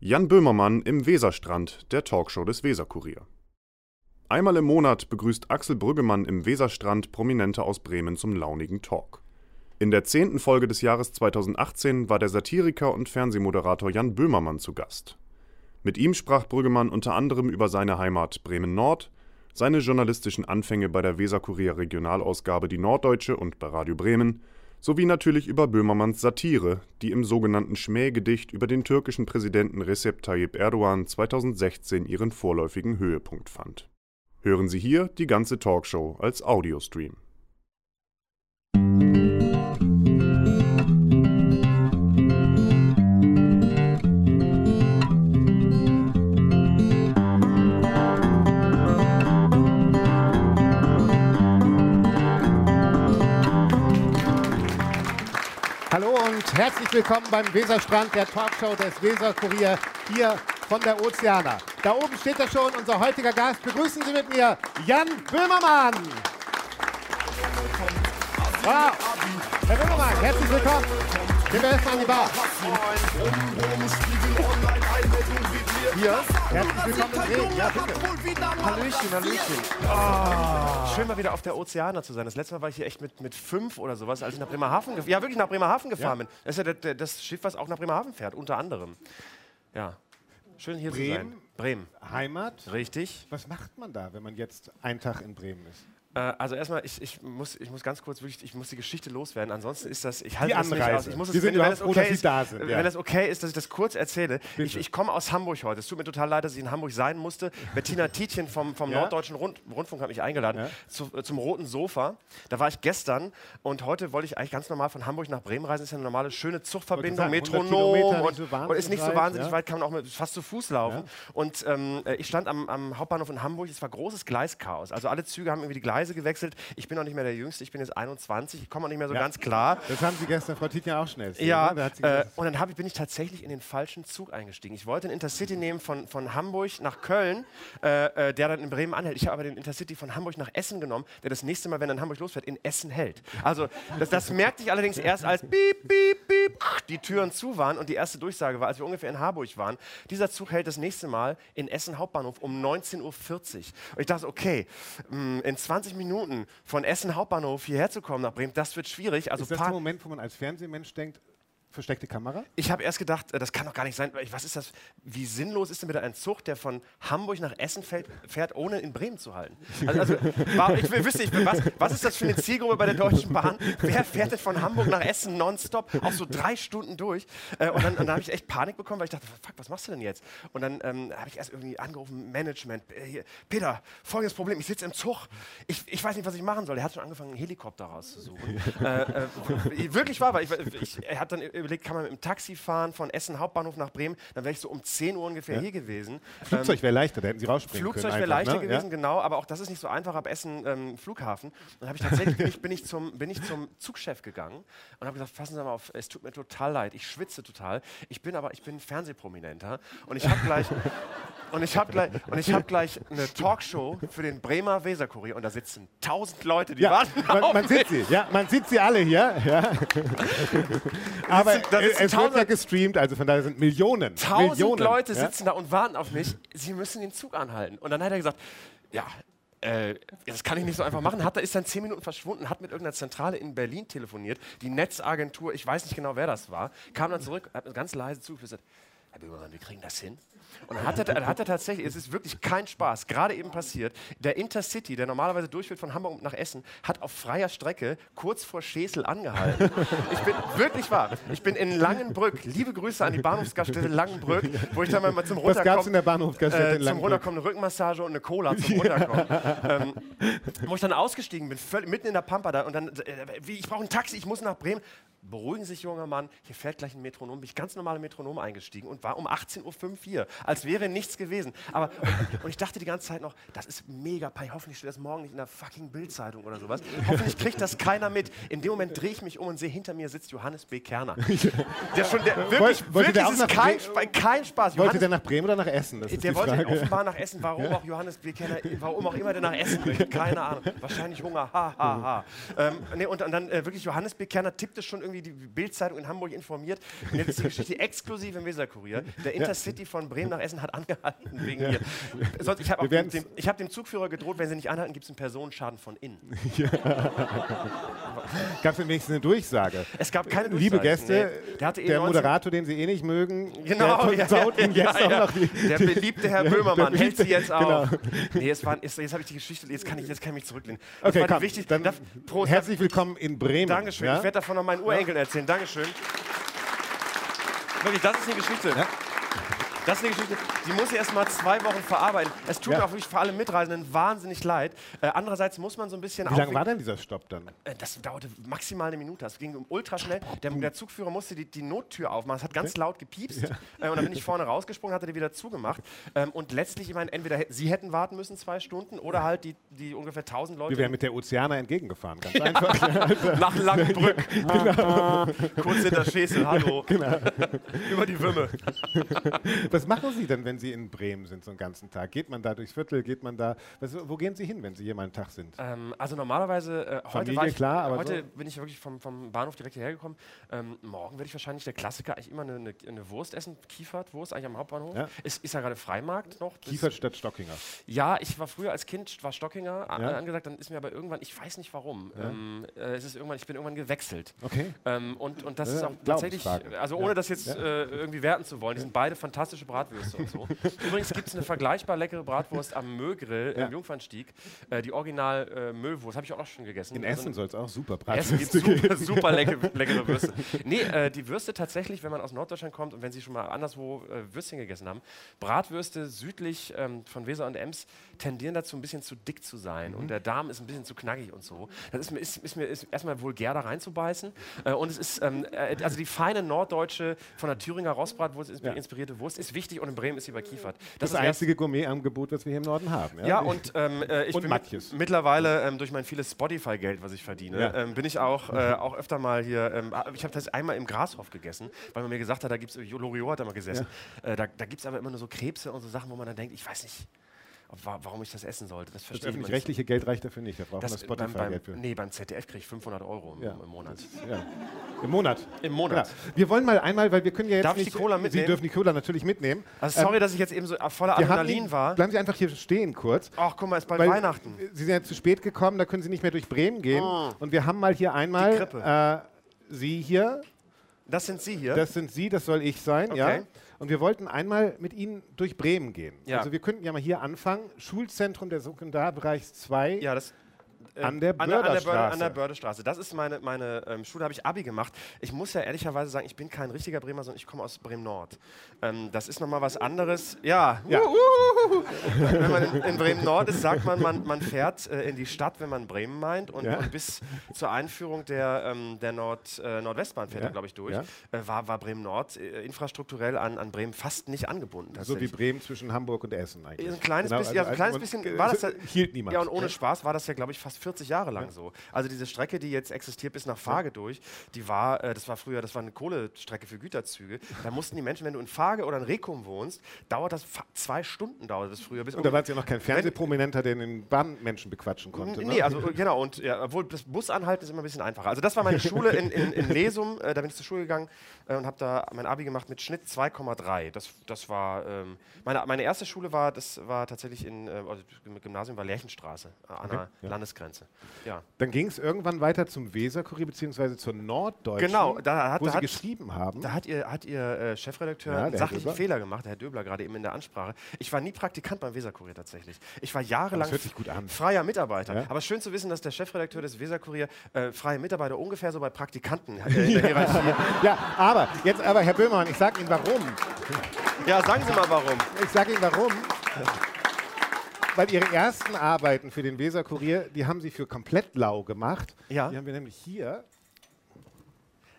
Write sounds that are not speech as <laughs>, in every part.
Jan Böhmermann im Weserstrand, der Talkshow des Weserkurier. Einmal im Monat begrüßt Axel Brüggemann im Weserstrand Prominente aus Bremen zum launigen Talk. In der zehnten Folge des Jahres 2018 war der Satiriker und Fernsehmoderator Jan Böhmermann zu Gast. Mit ihm sprach Brüggemann unter anderem über seine Heimat Bremen Nord, seine journalistischen Anfänge bei der Weserkurier Regionalausgabe Die Norddeutsche und bei Radio Bremen sowie natürlich über Böhmermanns Satire, die im sogenannten Schmähgedicht über den türkischen Präsidenten Recep Tayyip Erdogan 2016 ihren vorläufigen Höhepunkt fand. Hören Sie hier die ganze Talkshow als Audiostream. Herzlich willkommen beim Weserstrand, der Talkshow des Weserkurier hier von der Ozeaner. Da oben steht er schon, unser heutiger Gast. Begrüßen Sie mit mir Jan Böhmermann. Wow. Herr Böhmermann, herzlich willkommen. Gehen wir erstmal an die Bar. Hier, herzlich willkommen in Bremen. Ja, bitte. Hallöchen, Hallöchen. Schön mal wieder auf der Ozeaner zu sein. Das letzte Mal war ich hier echt mit, mit fünf oder sowas, als ich nach Bremerhaven, gef- ja, wirklich nach Bremerhaven gefahren bin. Das ist ja der, das Schiff, was auch nach Bremerhaven fährt, unter anderem. Ja, schön hier zu Bremen? sein. Bremen, Heimat. richtig. Was macht man da, wenn man jetzt einen Tag in Bremen ist? Äh, also erstmal, ich, ich, muss, ich muss ganz kurz wirklich, ich muss die Geschichte loswerden. Ansonsten ist das, ich halte das nicht aus. Ich muss Wir es, sind wenn, wenn es froh, okay dass Sie ist, da sind, ja. Wenn das okay ist, dass ich das kurz erzähle. Ich, Bitte. ich komme aus Hamburg heute. Es tut mir total leid, dass ich in Hamburg sein musste. Bettina Tietjen vom, vom Ja? Norddeutschen Rund, Rundfunk hat mich eingeladen Ja? zu, äh, zum Roten Sofa. Da war ich gestern und heute wollte ich eigentlich ganz normal von Hamburg nach Bremen reisen. Das ist ja eine normale schöne Zugverbindung, Wollte sagen, 100 Metronom und, so und ist nicht so wahnsinnig weit, kann man auch mit, fast zu Fuß laufen. Und ähm, äh, ich stand am, am Hauptbahnhof in Hamburg, es war großes Gleischaos. Also alle Züge haben irgendwie die Gleise gewechselt. Ich bin noch nicht mehr der Jüngste, ich bin jetzt 21, ich komme auch nicht mehr so Ja. ganz klar. Das haben Sie gestern Frau Tietjen auch schnell erzählt, Ja, ne? Da äh, und dann hab bin ich tatsächlich in den falschen Zug eingestiegen. Ich wollte den Intercity nehmen von, von Hamburg nach Köln, äh, äh, der dann in Bremen anhält. Ich habe aber den Intercity von Hamburg nach Essen genommen, der das nächste Mal, wenn er in Hamburg losfährt, in Essen hält. Also das, das merkte ich allerdings erst, als piep, piep, piep, die Türen zu waren und die erste Durchsage war, als wir ungefähr in Harburg waren. Dieser Zug hält das nächste Mal in Essen Hauptbahnhof um 19.40 Uhr. Und ich dachte, okay, mh, in 20 Minuten von Essen Hauptbahnhof hierher zu kommen nach Bremen, das wird schwierig. Also ist das der Moment, wo man als Fernsehmensch denkt, versteckte Kamera? ich habe erst gedacht, äh, das kann doch gar nicht sein. Was ist das? Wie sinnlos ist denn bitte ein Zug, der von Hamburg nach Essen fährt, fährt ohne in Bremen zu halten? Also, also ich wüsste, ich, was, was ist das für eine Zielgruppe bei der Deutschen Bahn? Wer fährt denn von Hamburg nach Essen nonstop? Auch so drei Stunden durch. Äh, und dann, dann habe ich echt Panik bekommen, weil ich dachte, fuck, was machst du denn jetzt? Und dann ähm, habe ich erst irgendwie angerufen, Management. Äh, hier, Peter, folgendes Problem, ich sitze im Zug. Ich, ich weiß nicht, was ich machen soll. Er hat schon angefangen, einen Helikopter rauszusuchen. äh, äh, wirklich wahr, weil ich, ich, er hat dann überlegt, kann man mit dem Taxi fahren von Essen Hauptbahnhof nach Bremen, dann wäre ich so um 10 Uhr ungefähr hier gewesen. Flugzeug wäre leichter, da hätten Sie rausspringen Flugzeug können. wäre einfach, leichter ne? gewesen, genau, aber auch das ist nicht so einfach ab Essen ähm, Flughafen. Dann habe ich tatsächlich bin ich, bin, ich zum, bin ich zum Zugchef gegangen und habe gesagt, passen Sie mal auf, es tut mir total leid, ich schwitze total. Ich bin aber, ich bin Fernsehprominenter und ich habe gleich und ich habe gleich und ich habe gleich eine Talkshow für den Bremer Weserkurier und da sitzen tausend Leute, die Ja, warten man, auf man sieht sie, ja, man sieht sie alle hier. Ja. <laughs> Aber sitzen- da es, sitzen es wird ja tausend- gestreamt, also von daher sind Millionen. Tausend Millionen, Leute ja. sitzen da und warten auf mich. Sie müssen den Zug anhalten. Und dann hat er gesagt, ja, äh, das kann ich nicht so einfach machen. Hat, ist dann zehn Minuten verschwunden, hat mit irgendeiner Zentrale in Berlin telefoniert. Die Netzagentur, ich weiß nicht genau, wer das war, kam dann zurück, hat ganz leise zugeflüstert. Herr Böhmermann, wir kriegen das hin. Und dann hat er, dann hat er tatsächlich, es ist wirklich kein Spaß, gerade eben passiert, der Intercity, der normalerweise durchführt von Hamburg nach Essen, hat auf freier Strecke kurz vor Schesel angehalten. Ich bin wirklich wahr. Ich bin in Langenbrück. Liebe Grüße an die Bahnhofsgaststätte Langenbrück, wo ich dann mal zum Was gab es in Runterkommen der Bahnhofsgaststätte äh, zum? Runterkommen eine Rückenmassage und eine Cola zum Runterkommen. ähm, wo ich dann ausgestiegen bin, völlig mitten in der Pampa da und dann, äh, wie, ich brauche ein Taxi, ich muss nach Bremen. Beruhigen Sie sich, junger Mann, hier fährt gleich ein Metronom. Bin ich ganz normale Metronom eingestiegen und war um 18.05 Uhr hier, als wäre nichts gewesen. Aber, und, ich dachte die ganze Zeit noch, das ist mega peinlich. Hoffentlich steht das morgen nicht in der fucking Bildzeitung oder sowas. Hoffentlich kriegt das keiner mit. In dem Moment drehe ich mich um und sehe, hinter mir sitzt Johannes B. Kerner. <laughs> Der schon, der, wirklich, wollte wirklich der ist kein, Bre- kein Spaß. Wollte Johannes der nach Bremen oder nach Essen? Der wollte offenbar nach Essen. Warum auch Johannes B. Kenner, warum auch immer der nach Essen möchte, keine Ahnung. Wahrscheinlich Hunger, ha, ha, ha. Ähm, nee, und, und dann äh, wirklich Johannes B. Kerner tippte schon irgendwie irgendwie die Bildzeitung in Hamburg informiert. Und jetzt ist die Geschichte exklusiv im Weserkurier. Der Intercity von Bremen nach Essen hat angehalten wegen hier. Sonst, ich habe dem, dem, hab dem Zugführer gedroht, wenn sie nicht anhalten, gibt es einen Personenschaden von innen. <laughs> Gab es wenigstens eine Durchsage? Es gab keine Liebe Durchsage. Gäste, Nee. Der eh der 19 Moderator, den Sie eh nicht mögen, Genau, der ja, ja, ja, ja. Der beliebte Herr Böhmermann hält sie jetzt auf. genau. Nee, es war, jetzt, jetzt habe ich die Geschichte, jetzt kann ich, jetzt kann ich mich zurücklehnen. Das Okay, komm, wichtig, dann darf, Prost, herzlich willkommen in Bremen. Dankeschön. Ja? Ich werde davon noch meinen Urenkeln erzählen. Dankeschön. Wirklich, das ist eine Geschichte. Ja. Das ist eine Geschichte, die muss ich erst mal zwei Wochen verarbeiten. Es tut Ja. mir auch wirklich für alle Mitreisenden wahnsinnig leid. Äh, andererseits muss man so ein bisschen Wie lange war denn dieser Stopp dann? Äh, Das dauerte maximal eine Minute. Das ging ultra schnell. Der, der Zugführer musste die, die Nottür aufmachen. Es hat ganz laut gepiepst. Äh, und dann bin ich vorne rausgesprungen, hat er die wieder zugemacht. Ähm, und letztlich, ich meine, entweder Sie hätten warten müssen zwei Stunden oder halt die, die ungefähr 1000 Leute. Wir wären mit der Ozeaner entgegengefahren, ganz einfach. <laughs> nach Langenbrück. <laughs> Genau. Kurz hinter Schesel, hallo. Über die Wümme. <laughs> Was machen Sie denn, wenn Sie in Bremen sind, so einen ganzen Tag? Geht man da durchs Viertel? Geht man da. Was, wo gehen Sie hin, wenn Sie hier mal einen Tag sind? Ähm, also normalerweise, äh, heute, Familie, war ich, klar, aber heute so- bin ich wirklich vom, vom Bahnhof direkt hierher gekommen. Ähm, morgen werde ich wahrscheinlich der Klassiker eigentlich immer eine, eine, eine Wurst essen, Kiefertwurst, eigentlich am Hauptbahnhof. Ja. Ist, ist ja gerade Freimarkt noch. Kiefert statt Stockinger. Ja, ich war früher als Kind, war Stockinger Ja. angesagt, dann ist mir aber irgendwann, ich weiß nicht warum, ähm, äh, es ist irgendwann, ich bin irgendwann gewechselt. Okay. Ähm, und, und das Ja, ist auch tatsächlich, also ohne das jetzt äh, irgendwie werten zu wollen, die sind beide fantastische Bratwürste und so. <laughs> Übrigens gibt es eine vergleichbar leckere Bratwurst am Mögrill Ja. im Jungfernstieg, äh, die Original äh, Müllwurst, habe ich auch noch schon gegessen. In Also Essen soll es auch super Essen gibt Bratwürste super, super leckere, <laughs> leckere Würste. Nee, äh, die Würste tatsächlich, wenn man aus Norddeutschland kommt und wenn Sie schon mal anderswo äh, Würstchen gegessen haben, Bratwürste südlich ähm, von Weser und Ems tendieren dazu, ein bisschen zu dick zu sein Mhm. und der Darm ist ein bisschen zu knackig und so. Das ist mir, ist, ist mir ist erstmal vulgär da reinzubeißen äh, und es ist, ähm, äh, also die feine norddeutsche, von der Thüringer Rostbratwurst inspi- Ja. inspirierte Wurst ist wichtig und in Bremen ist sie bei Kiefert. Das, ist erst- einzige Gourmet-Angebot, was wir hier im Norden haben. ja, und ähm, äh, ich Und bin Matjes. mit, mittlerweile ähm, durch mein vieles Spotify-Geld, was ich verdiene, Ja. ähm, bin ich auch, <laughs> äh, auch öfter mal hier. Ähm, ich habe das einmal im Grashof gegessen, weil man mir gesagt hat, da gibt es, Loriot hat da mal gesessen, äh, da, da gibt es aber immer nur so Krebse und so Sachen, wo man dann denkt, ich weiß nicht, warum ich das essen sollte. Das Das verstehe ich immer nicht. Geld reicht dafür nicht. Da braucht man Das, das beim, beim, Spotify-Geld für. nee, beim ZDF kriege ich 500 Euro im, Ja. im Monat. Ja. Im Monat. Im Monat. Genau. Wir wollen mal einmal, weil wir können ja jetzt Darf ich nicht... die Cola mitnehmen? Sie dürfen die Cola natürlich mitnehmen. Also sorry, dass ich jetzt eben so voller Adrenalin war. Bleiben Sie einfach hier stehen kurz. Ach, guck mal, ist bald Weihnachten. Sie sind ja zu spät gekommen, da können Sie nicht mehr durch Bremen gehen. Und wir haben mal hier einmal äh, Sie hier, Das sind Sie hier. das sind Sie, das soll ich sein, ja. Und wir wollten einmal mit Ihnen durch Bremen gehen. Ja. Also wir könnten ja mal hier anfangen. Schulzentrum der Sekundarbereichs 2 ja, das. Äh, an der an, Börderstraße. an der Bördestraße. Das ist meine, meine ähm, Schule, habe ich Abi gemacht. Ich muss ja ehrlicherweise sagen, ich bin kein richtiger Bremer, sondern ich komme aus Bremen-Nord. Ähm, das ist nochmal was anderes. Ja, Ja. Uhuhuhu. wenn man in, in Bremen-Nord ist, sagt man, man, man fährt äh, in die Stadt, wenn man Bremen meint. Und, Ja. und bis zur Einführung der, ähm, der Nord, äh, Nordwestbahn fährt Ja. er, glaube ich, durch, Ja. äh, war, war Bremen-Nord äh, infrastrukturell an, an Bremen fast nicht angebunden. So wie. Bremen zwischen Hamburg und Essen eigentlich. Ein kleines Genau, bisschen, ja, also- ein kleines bisschen war das ja, hielt niemand. Ja, und ohne Spaß war das ja, glaube ich, fast 40 Jahre lang so. Also diese Strecke, die jetzt existiert bis nach Farge durch, die war, äh, das war früher, das war eine Kohlestrecke für Güterzüge. Da mussten die Menschen, wenn du in Farge oder in Rekum wohnst, dauert das zwei Stunden dauert das früher. Bis Und da war es ja noch kein Fernsehprominenter, der den Bahnmenschen bequatschen konnte. Ne? Nee, also äh, genau, und ja, obwohl das Busanhalten ist immer ein bisschen einfacher. Also das war meine Schule in, in, in Lesum, äh, da bin ich zur Schule gegangen äh, und habe da mein Abi gemacht mit Schnitt 2,3. Das, das war, ähm, meine, meine erste Schule war, das war tatsächlich in, äh, also Gymnasium war Lerchenstraße, äh, an der ja. Landesgrenze. Ja. Dann ging es irgendwann weiter zum Weserkurier beziehungsweise zur Norddeutschen, Genau, da hat- wo da Sie hat- geschrieben haben. Da hat ihr, hat ihr äh, Chefredakteur Ja, einen sachlichen. Fehler gemacht, der Herr Döbler gerade eben in der Ansprache. Ich war nie Praktikant beim Weserkurier tatsächlich. Ich war jahrelang freier Mitarbeiter. Ja. Aber schön zu wissen, dass der Chefredakteur des Weserkurier äh, freie Mitarbeiter ungefähr so bei Praktikanten äh, in der <laughs> Hierarchie. ja, aber jetzt aber Herr Böhmermann, ich sage Ihnen warum. ja, sagen Sie mal warum. Ich sage Ihnen warum. Weil Ihre ersten Arbeiten für den Weserkurier, die haben Sie für komplett lau gemacht. Ja. Die haben wir nämlich hier.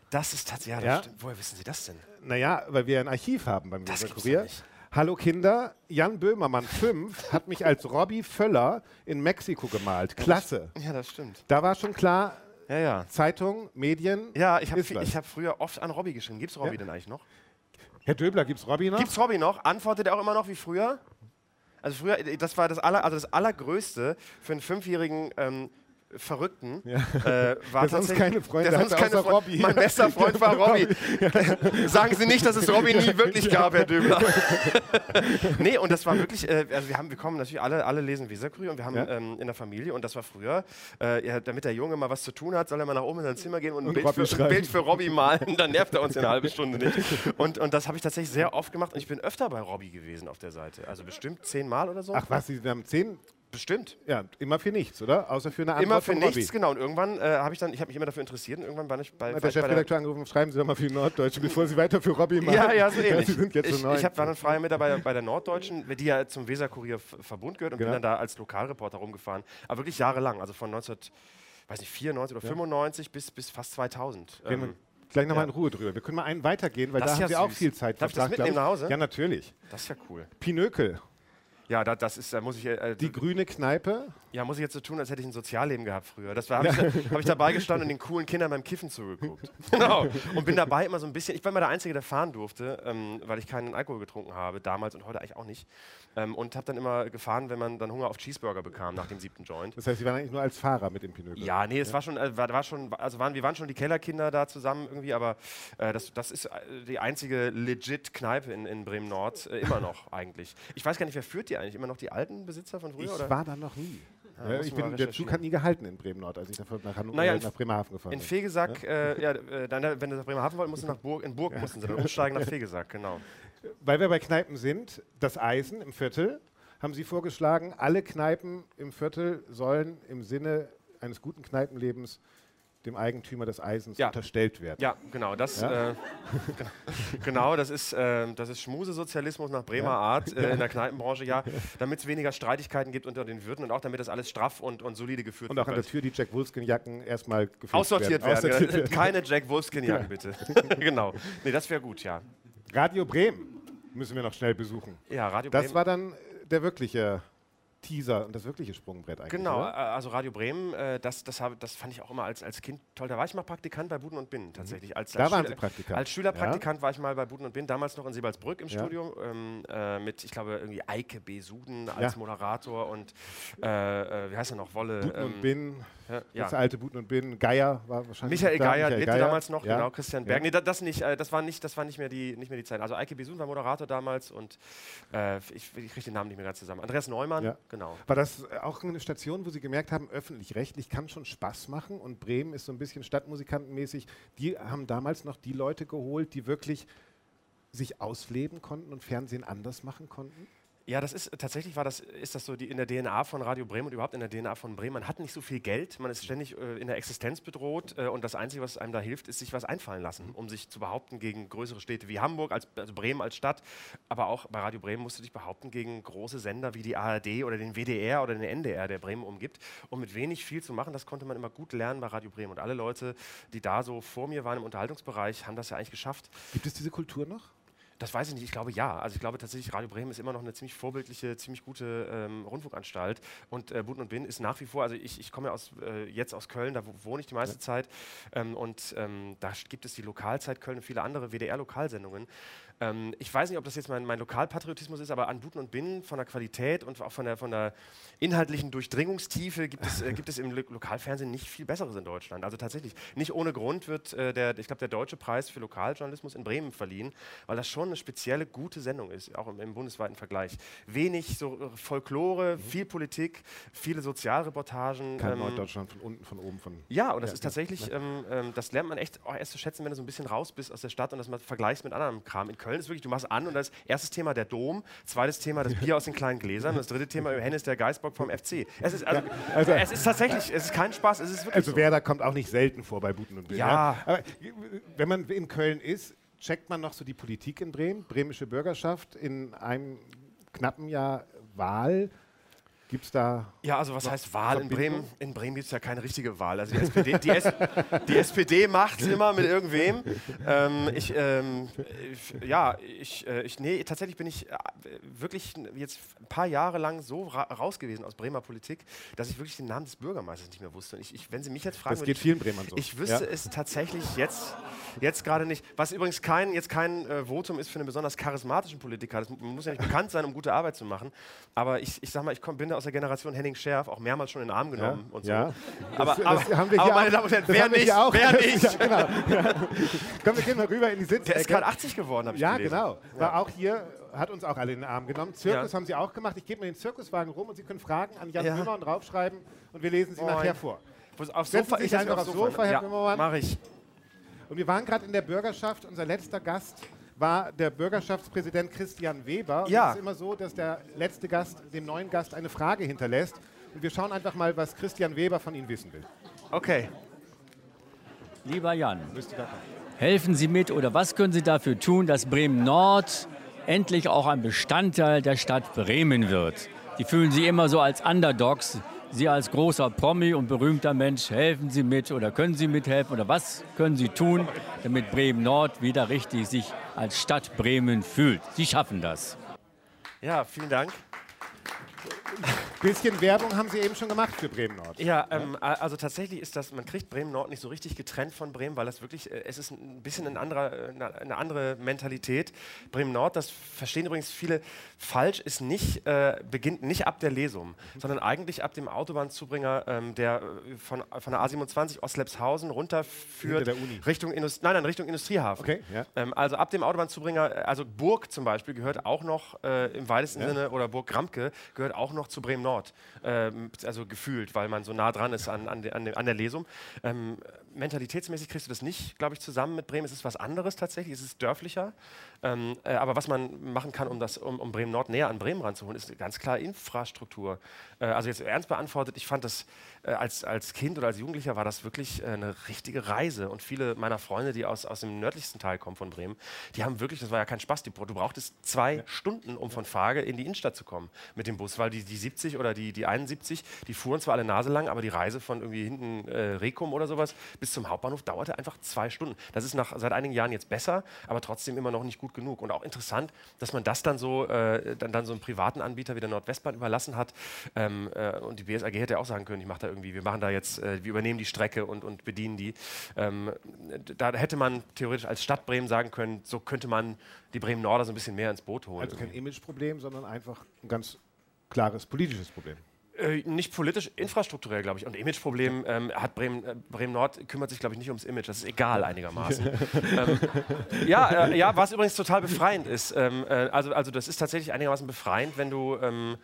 Das ist tatsächlich, ja, das Ja. stimmt. Woher wissen Sie das denn? Naja, weil wir ein Archiv haben beim Das doch nicht. Hallo Kinder, Jan Böhmermann 5 hat mich als Robbie Völler in Mexiko gemalt. Klasse. Ja, das stimmt. Da war schon klar, Ja, ja. Zeitung, Medien. Ja, ich habe hab früher oft an Robby geschrieben. Gibt es Robby Ja. denn eigentlich noch? Herr Döbler, gibt's Robbie noch? Gibt's Robby noch? Antwortet er auch immer noch wie früher? Also früher, äh, das war das, aller, also das Allergrößte für einen Fünfjährigen, ähm, Verrückten Ja. äh, war <laughs> Der sonst tatsächlich- keine Freunde der sonst keine Freunde- Robby. Mein bester Freund war <laughs> Robby. <laughs> Sagen Sie nicht, dass es Robby nie wirklich gab, Herr Döbler. nee, und das war wirklich, äh, also wir haben, wir kommen natürlich alle, alle lesen Weserkurier und wir haben Ja. ähm, in der Familie, und das war früher, äh, ja, damit der Junge mal was zu tun hat, soll er mal nach oben in sein Zimmer gehen und ein, Und Bild, für, ein. Bild für Robby malen, dann nervt er uns in einer halben Stunde nicht. Und, und das habe ich tatsächlich sehr oft gemacht und ich bin öfter bei Robby gewesen auf der Seite. Also bestimmt zehnmal oder so. Ach was, Sie haben zehn, bestimmt. ja, immer für nichts, oder? Außer für eine Antwort Immer für nichts, Robby. genau. Und irgendwann äh, habe ich dann, ich habe mich immer dafür interessiert und irgendwann war ich bei, Hat der Chefredakteur angerufen, schreiben Sie doch mal für die Norddeutschen, bevor Sie weiter für Robby machen. Ja, ja, so ähnlich. Sie sind jetzt ich ich hab, war dann freier Mitarbeiter bei der Norddeutschen, die ja zum Weserkurier F- Verbund gehört und Genau. bin dann da als Lokalreporter rumgefahren. Aber wirklich jahrelang, also von 19, weiß nicht, 94 oder 95 bis, bis fast 2000. Reden wir Ähm, gleich nochmal ja. in Ruhe drüber. Wir können mal einen weitergehen, weil Das da haben ja wir auch süß. viel Zeit Darf ich das mitnehmen nach Hause? Ja, natürlich. das ist ja cool. Pinökel, Ja, da, das ist, da muss ich, äh, die grüne Kneipe. ja, muss ich jetzt so tun, als hätte ich ein Sozialleben gehabt früher. Das habe ich, <laughs> hab ich dabei gestanden und den coolen Kindern beim Kiffen zugeguckt. <laughs> <laughs> genau. Und bin dabei immer so ein bisschen, ich war immer der Einzige, der fahren durfte, ähm, weil ich keinen Alkohol getrunken habe, damals und heute eigentlich auch nicht. Ähm, und habe dann immer gefahren, wenn man dann Hunger auf Cheeseburger bekam nach dem siebten Joint. Das heißt, Sie waren eigentlich nur als Fahrer mit dem Pinökel. Ja, nee, es war schon, äh, war, war schon, also waren, wir waren schon die Kellerkinder da zusammen irgendwie, aber äh, das, das ist äh, die einzige legit Kneipe in, in Bremen Nord, äh, immer noch eigentlich. Ich weiß gar nicht, wer führt die eigentlich? Immer noch die alten Besitzer von früher? Ich oder? war da noch nie. Ja, Ja, ich bin, der Zug hat nie gehalten in Bremen Nord, als ich davon nach, Hannover, Naja, äh, in- nach Bremerhaven gefahren In bin. Fegesack, äh, ja, äh, dann, wenn du nach Bremerhaven wolltest, musst du nach Burg, in Burg mussten sie dann umsteigen nach Fegesack, genau. <laughs> Weil wir bei Kneipen sind, das Eisen im Viertel, haben Sie vorgeschlagen, alle Kneipen im Viertel sollen im Sinne eines guten Kneipenlebens dem Eigentümer des Eisens Ja. unterstellt werden. Ja, genau, das, Ja? Äh, <laughs> genau, das ist, äh, das ist Schmusesozialismus nach Bremer Art äh, in der <laughs> Kneipenbranche, ja, damit es weniger Streitigkeiten gibt unter den Wirten und auch damit das alles straff und, und solide geführt Und auch wird. an der Tür die Jack Wolfskin-Jacken erstmal Aussortiert werden. Aussortiert ja. werden. Keine Jack Wolfskin-Jacken, bitte. <laughs> genau. Nee, das wäre gut, ja. Radio Bremen müssen wir noch schnell besuchen. Ja, Radio Das Bremen. war dann der wirkliche Teaser und das wirkliche Sprungbrett eigentlich. Genau, äh, Oder? also Radio Bremen, äh, das, das, hab, das fand ich auch immer als, als Kind toll. Da war ich mal Praktikant bei Buden und Binnen tatsächlich. Als, Da als waren Schüler- Sie Praktikant. Als Schülerpraktikant war ich mal bei Buden und Binnen, damals noch in Sebalsbrück im Ja. Studio, ähm, äh, mit, ich glaube, irgendwie Eike B. Suden als Ja. Moderator und, äh, äh, wie heißt er noch, Wolle? Buten ähm, und Bin, ja, ja. alte Buten und Bin, Geier war wahrscheinlich Michael da. Geier, lebte damals noch, ja. genau, Christian Ja. Berg. Nee, da, das nicht, äh, das war nicht, das war nicht mehr die, nicht mehr die Zeit. Also Eike Besun war Moderator damals und äh, ich, ich kriege den Namen nicht mehr ganz zusammen. Andreas Neumann, Ja. genau. War das äh, auch eine Station, wo Sie gemerkt haben, öffentlich-rechtlich kann schon Spaß machen und Bremen ist so ein bisschen stadtmusikantenmäßig. Die haben damals noch die Leute geholt, die wirklich sich ausleben konnten und Fernsehen anders machen konnten? Ja, das ist tatsächlich war das ist das so die in der DNA von Radio Bremen und überhaupt in der DNA von Bremen. Man hat nicht so viel Geld, man ist ständig äh, in der Existenz bedroht äh, und das Einzige, was einem da hilft, ist sich was einfallen lassen, um sich zu behaupten gegen größere Städte wie Hamburg, als, also Bremen als Stadt, aber auch bei Radio Bremen musst du dich behaupten gegen große Sender wie die ARD oder den WDR oder den NDR, der Bremen umgibt. Und mit wenig viel zu machen, das konnte man immer gut lernen bei Radio Bremen. Und alle Leute, die da so vor mir waren im Unterhaltungsbereich, haben das ja eigentlich geschafft. Gibt es diese Kultur noch? Das weiß ich nicht, ich glaube ja. Also ich glaube tatsächlich, Radio Bremen ist immer noch eine ziemlich vorbildliche, ziemlich gute ähm, Rundfunkanstalt. Und äh, Buten und Bin ist nach wie vor, also ich, ich komme ja aus, äh, jetzt aus Köln, da wo- wohne ich die meiste Zeit. Ähm, und ähm, da gibt es die Lokalzeit Köln und viele andere WDR-Lokalsendungen. Ähm, ich weiß nicht, ob das jetzt mein, mein Lokalpatriotismus ist, aber an Buten und Bin von der Qualität und auch von der, von der inhaltlichen Durchdringungstiefe gibt es, äh, gibt es im Lo Lokalfernsehen nicht viel Besseres in Deutschland. Also tatsächlich, nicht ohne Grund wird äh, der, ich glaube, der Deutsche Preis für Lokaljournalismus in Bremen verliehen, weil das schon eine spezielle, gute Sendung ist, auch im, im bundesweiten Vergleich. Wenig so äh, Folklore, viel Politik, viele Sozialreportagen. Kein ähm, Norddeutschland von unten, von oben, von. ja, und das Ja, ist ja, tatsächlich, ähm, ähm, das lernt man echt auch erst zu schätzen, wenn du so ein bisschen raus bist aus der Stadt und das mal vergleichst mit anderem Kram. In Köln ist wirklich, du machst an und das erstes Thema der Dom, zweites Thema das Bier aus den kleinen Gläsern und das dritte Thema Hennes der Geißbock vom FC. Es ist, also, also- es ist tatsächlich, es ist kein Spaß, es ist wirklich Also so. Werder kommt auch nicht selten vor bei Buten und Bin. Ja. Aber wenn man in Köln ist, checkt man noch so die Politik in Bremen, bremische Bürgerschaft in einem knappen Jahr Wahl. Gibt es da Ja, also was heißt Wahl in Bremen? In Bremen gibt es ja keine richtige Wahl. Also die SPD, die S die SPD macht immer mit irgendwem. Ähm, ich, ähm, ich, ja, ich, äh, ich, nee, tatsächlich bin ich äh, wirklich jetzt ein paar Jahre lang so ra raus gewesen aus Bremer Politik, dass ich wirklich den Namen des Bürgermeisters nicht mehr wusste. Und ich, ich, wenn Sie mich jetzt fragen, Das geht vielen Bremern so. Ich wüsste Ja. es tatsächlich jetzt, jetzt gerade nicht. Was übrigens kein, jetzt kein äh, Votum ist für einen besonders charismatischen Politiker. Das, man muss ja nicht bekannt sein, um gute Arbeit zu machen. Aber ich, ich sag mal, ich komm, bin aus der Generation Henning Scherf auch mehrmals schon in den Arm genommen und so. Ja. Aber, Das- aber, das haben wir aber meine Damen und Herren, wer nicht, auch. wer nicht? <laughs> Ja, genau. <laughs> Komm, wir gehen mal rüber in die Sitzecke. Der ist gerade 80 geworden, habe ich Ja, gelesen. genau. War auch hier, hat uns auch alle in den Arm genommen. Zirkus Ja. haben Sie auch gemacht. Ich gebe mir den Zirkuswagen rum und Sie können Fragen an Jan Ja. Böhmer und draufschreiben und wir lesen sie Moin. nachher vor. Auf Setzen Sofa, Sie sich einfach aufs Sofa, Herr ja, Böhmermann. Mach ich. Und wir waren gerade in der Bürgerschaft. Unser letzter Gast war der Bürgerschaftspräsident Christian Weber. Und Ja. Es ist immer so, dass der letzte Gast dem neuen Gast eine Frage hinterlässt. Und wir schauen einfach mal, was Christian Weber von Ihnen wissen will. Okay. Lieber Jan, helfen Sie mit oder was können Sie dafür tun, dass Bremen Nord endlich auch ein Bestandteil der Stadt Bremen wird? Die fühlen sich immer so als Underdogs. Sie als großer Promi und berühmter Mensch, helfen Sie mit oder können Sie mithelfen oder was können Sie tun, damit Bremen Nord wieder richtig sich als Stadt Bremen fühlt? Sie schaffen das. Ja, vielen Dank. Bisschen Werbung haben Sie eben schon gemacht für Bremen Nord. Ja, ähm, also tatsächlich ist das, man kriegt Bremen Nord nicht so richtig getrennt von Bremen, weil das wirklich, äh, es ist ein bisschen ein anderer, äh, eine, andere Mentalität. Bremen Nord, das verstehen übrigens viele falsch, ist nicht, äh, beginnt nicht ab der Lesum, sondern eigentlich ab dem Autobahnzubringer, ähm, der äh, von, von der A27 Ostlepshausen runterführt Hinter der Uni. Richtung, Indust nein, nein, Richtung Industriehafen. Okay, ja. Ähm, also ab dem Autobahnzubringer, also Burg zum Beispiel gehört auch noch äh, im weitesten Ja. Sinne, oder Burg Gramke gehört auch noch zu Bremen Nord. Ähm, also gefühlt, weil man so nah dran ist an, an, de, an, de, an der Lesung. Mentalitätsmäßig kriegst du das nicht, glaube ich, zusammen mit Bremen. Es ist was anderes tatsächlich, es ist dörflicher. Ähm, äh, aber was man machen kann, um, das, um, um Bremen Nord näher an Bremen ranzuholen, ist ganz klar Infrastruktur. Äh, also jetzt ernst beantwortet, ich fand das äh, als, als Kind oder als Jugendlicher war das wirklich äh, eine richtige Reise. Und viele meiner Freunde, die aus, aus dem nördlichsten Teil kommen von Bremen, die haben wirklich, das war ja kein Spaß, die, du brauchtest zwei Stunden, um von Farge in die Innenstadt zu kommen mit dem Bus, weil die, die 70 oder die, die 71, die fuhren zwar alle Nase lang, aber die Reise von irgendwie hinten äh, Rekum oder sowas bis zum Hauptbahnhof dauerte einfach zwei Stunden. Das ist nach, seit einigen Jahren jetzt besser, aber trotzdem immer noch nicht gut genug. Und auch interessant, dass man das dann so, äh, dann, dann so einem privaten Anbieter wie der Nordwestbahn überlassen hat. Ähm, äh, und die BSAG hätte ja auch sagen können, ich mache da irgendwie, wir machen da jetzt, äh, wir übernehmen die Strecke und, und bedienen die. Ähm, da hätte man theoretisch als Stadt Bremen sagen können, so könnte man die Bremen Norder so ein bisschen mehr ins Boot holen. Also kein Imageproblem, sondern einfach ein ganz klares politisches Problem. Äh, nicht politisch, infrastrukturell, glaube ich. Und Imageproblem ähm, hat Bremen, äh, Bremen Nord kümmert sich, glaube ich, nicht ums Image. Das ist egal einigermaßen. <laughs> ähm, ja, äh, ja, was übrigens total befreiend ist. Ähm, äh, also, also das ist tatsächlich einigermaßen befreiend, wenn du ähm, äh,